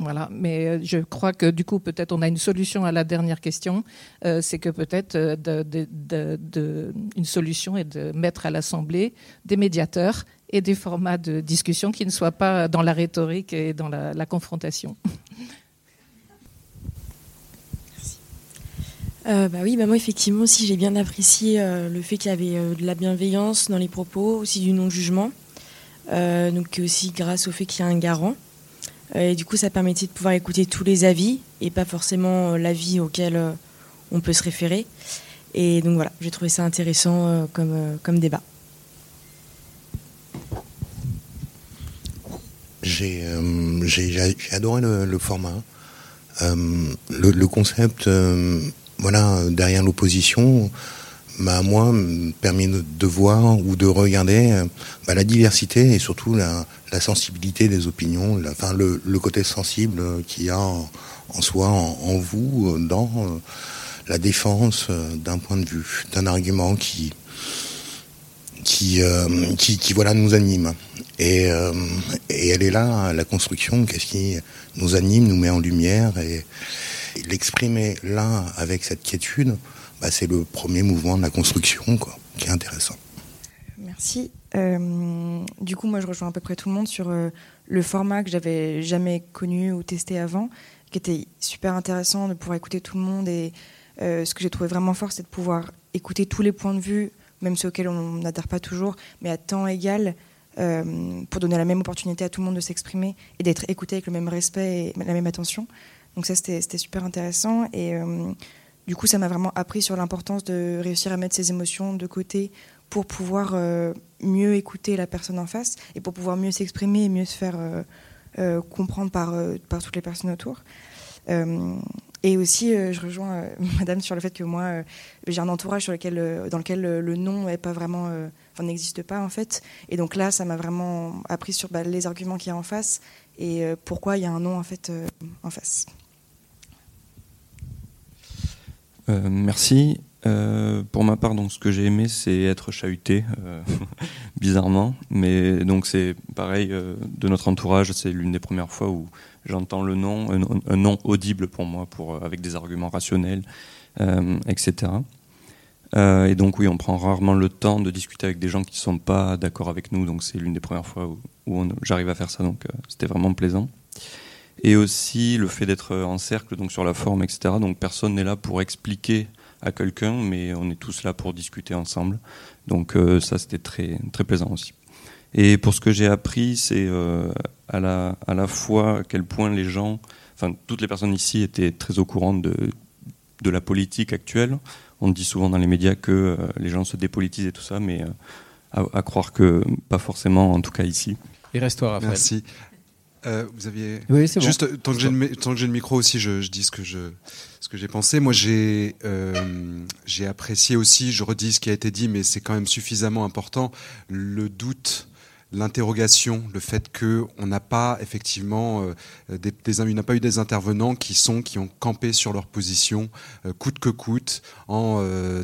Speaker 16: Voilà, mais euh, je crois que du coup, peut-être on a une solution à la dernière question. Euh, c'est que peut-être euh, une solution est de mettre à l'Assemblée des médiateurs et des formats de discussion qui ne soient pas dans la rhétorique et dans la confrontation. <laughs>
Speaker 30: Euh, bah oui, bah moi effectivement aussi j'ai bien apprécié euh, le fait qu'il y avait euh, de la bienveillance dans les propos, aussi du non-jugement, donc aussi grâce au fait qu'il y a un garant. Et du coup, ça permettait de pouvoir écouter tous les avis et pas forcément l'avis auquel on peut se référer. Et donc voilà, j'ai trouvé ça intéressant comme, comme débat.
Speaker 31: J'ai adoré le, format. le, concept, voilà, derrière l'opposition, m'a moi permis de voir ou de regarder euh, bah, la diversité et surtout la, la sensibilité des opinions, la, enfin le, le, côté sensible qu'il y a en, soi, en, vous, dans euh, la défense euh, d'un point de vue, d'un argument qui qui, qui, qui, voilà nous anime. Et, et elle est là, la construction, qu'est-ce qui nous anime, nous met en lumière et l'exprimer là avec cette quiétude bah, c'est le premier mouvement de la construction quoi, qui est intéressant.
Speaker 30: Merci. Euh, du coup, moi, je rejoins à peu près tout le monde sur euh, le format que j'avais jamais connu ou testé avant, qui était super intéressant de pouvoir écouter tout le monde. Et euh, ce que j'ai trouvé vraiment fort, c'est de pouvoir écouter tous les points de vue, même ceux auxquels on n'adhère pas toujours, mais à temps égal, pour donner la même opportunité à tout le monde de s'exprimer et d'être écouté avec le même respect et la même attention. Donc ça, c'était super intéressant. Et du coup, ça m'a vraiment appris sur l'importance de réussir à mettre ses émotions de côté pour pouvoir euh, mieux écouter la personne en face et pour pouvoir mieux s'exprimer et mieux se faire euh, euh, comprendre par, toutes les personnes autour. et aussi, je rejoins <laughs> Madame sur le fait que moi, j'ai un entourage sur lequel, dans lequel le nom n'existe pas en fait. Et donc là, ça m'a vraiment appris sur bah, les arguments qu'il y a en face et pourquoi il y a un nom en fait en face.
Speaker 32: Euh, merci. Euh, pour ma part, donc, ce que j'ai aimé, c'est être chahuté, euh, <laughs> bizarrement. Mais donc, c'est pareil de notre entourage. C'est l'une des premières fois où j'entends le nom, un, nom audible pour moi, pour, avec des arguments rationnels, etc. et donc, oui, on prend rarement le temps de discuter avec des gens qui ne sont pas d'accord avec nous. Donc, c'est l'une des premières fois où, j'arrive à faire ça. Donc, c'était vraiment plaisant et aussi le fait d'être en cercle, donc sur la forme, etc. Donc personne n'est là pour expliquer à quelqu'un, mais on est tous là pour discuter ensemble. Donc euh, ça, c'était très, très plaisant aussi. Et pour ce que j'ai appris, c'est euh, à, la, à la fois à quel point les gens, enfin toutes les personnes ici étaient très au courant de, de la politique actuelle. On dit souvent dans les médias que euh, les gens se dépolitisent et tout ça, mais à, à, croire que pas forcément, en tout cas ici.
Speaker 6: Et reste-toi, Raphaël.
Speaker 5: Merci. Euh, vous aviez
Speaker 6: oui, c'est
Speaker 5: juste bon. tant que j'ai le, tant que j'ai le micro aussi, je, je dis ce que je ce que j'ai pensé. Moi, j'ai euh, j'ai apprécié aussi. Je redis ce qui a été dit, mais c'est quand même suffisamment important. Le doute, l'interrogation, le fait qu'on n'a pas effectivement euh, des, n'a pas eu des intervenants qui sont qui ont campé sur leur position euh, coûte que coûte en euh,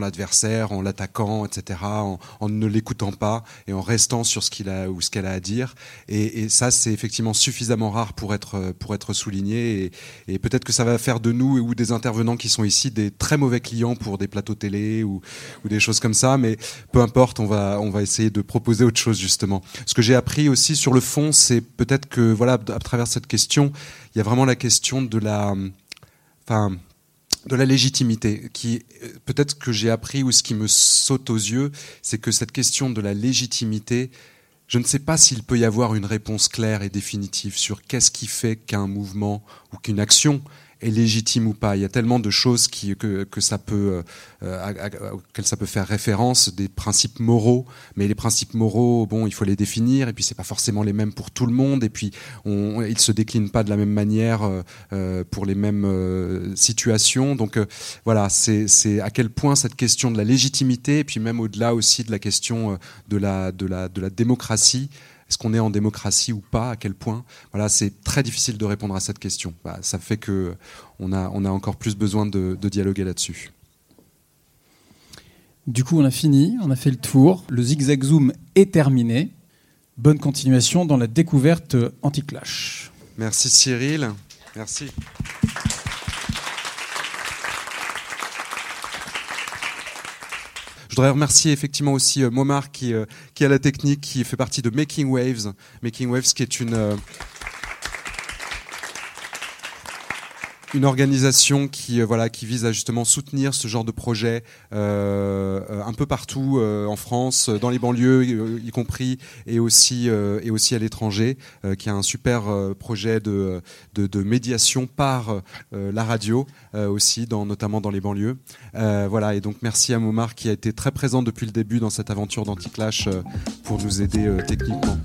Speaker 5: l'adversaire, en l'attaquant, etc., en, ne l'écoutant pas et en restant sur ce qu'il a ou ce qu'elle a à dire. Et, ça, c'est effectivement suffisamment rare pour être pour être souligné. Et, et peut-être que ça va faire de nous ou des intervenants qui sont ici des très mauvais clients pour des plateaux télé ou, ou des choses comme ça. Mais peu importe, on va on va essayer de proposer autre chose justement. Ce que j'ai appris aussi sur le fond, c'est peut-être que voilà, à travers cette question, il y a vraiment la question de la, enfin, de la légitimité. Qui peut-être que j'ai appris ou ce qui me saute aux yeux, c'est que cette question de la légitimité, je ne sais pas s'il peut y avoir une réponse claire et définitive sur qu'est-ce qui fait qu'un mouvement ou qu'une action est légitime ou pas. Il y a tellement de choses que, que ça peut, euh, auxquelles ça peut faire référence, des principes moraux. Mais les principes moraux, bon, il faut les définir. Et puis c'est pas forcément les mêmes pour tout le monde. Et puis on, ils se déclinent pas de la même manière euh, pour les mêmes euh, situations. Donc euh, voilà, c'est à quel point cette question de la légitimité, et puis même au-delà aussi de la question euh, de la, de la, de la démocratie. Est-ce qu'on est en démocratie ou pas À quel point? Voilà, c'est très difficile de répondre à cette question. Bah, ça fait que on a, on a encore plus besoin de, de dialoguer là-dessus.
Speaker 6: Du coup, on a fini, on a fait le tour. Le zigzag zoom est terminé. Bonne continuation dans la découverte anti-clash.
Speaker 5: Merci Cyril. Merci. Voudrais remercier effectivement aussi euh, Momar qui, euh, qui a la technique, qui fait partie de Making Waves. Making Waves qui est une, euh, une organisation qui, voilà, qui vise à justement soutenir ce genre de projet euh, un peu partout euh, en France, dans les banlieues y, compris, et aussi, euh, et aussi à l'étranger, qui a un super projet de, de, de, médiation par la radio aussi, dans, notamment dans les banlieues. voilà, et donc merci à Momar qui a été très présent depuis le début dans cette aventure d'Anticlash pour nous aider techniquement.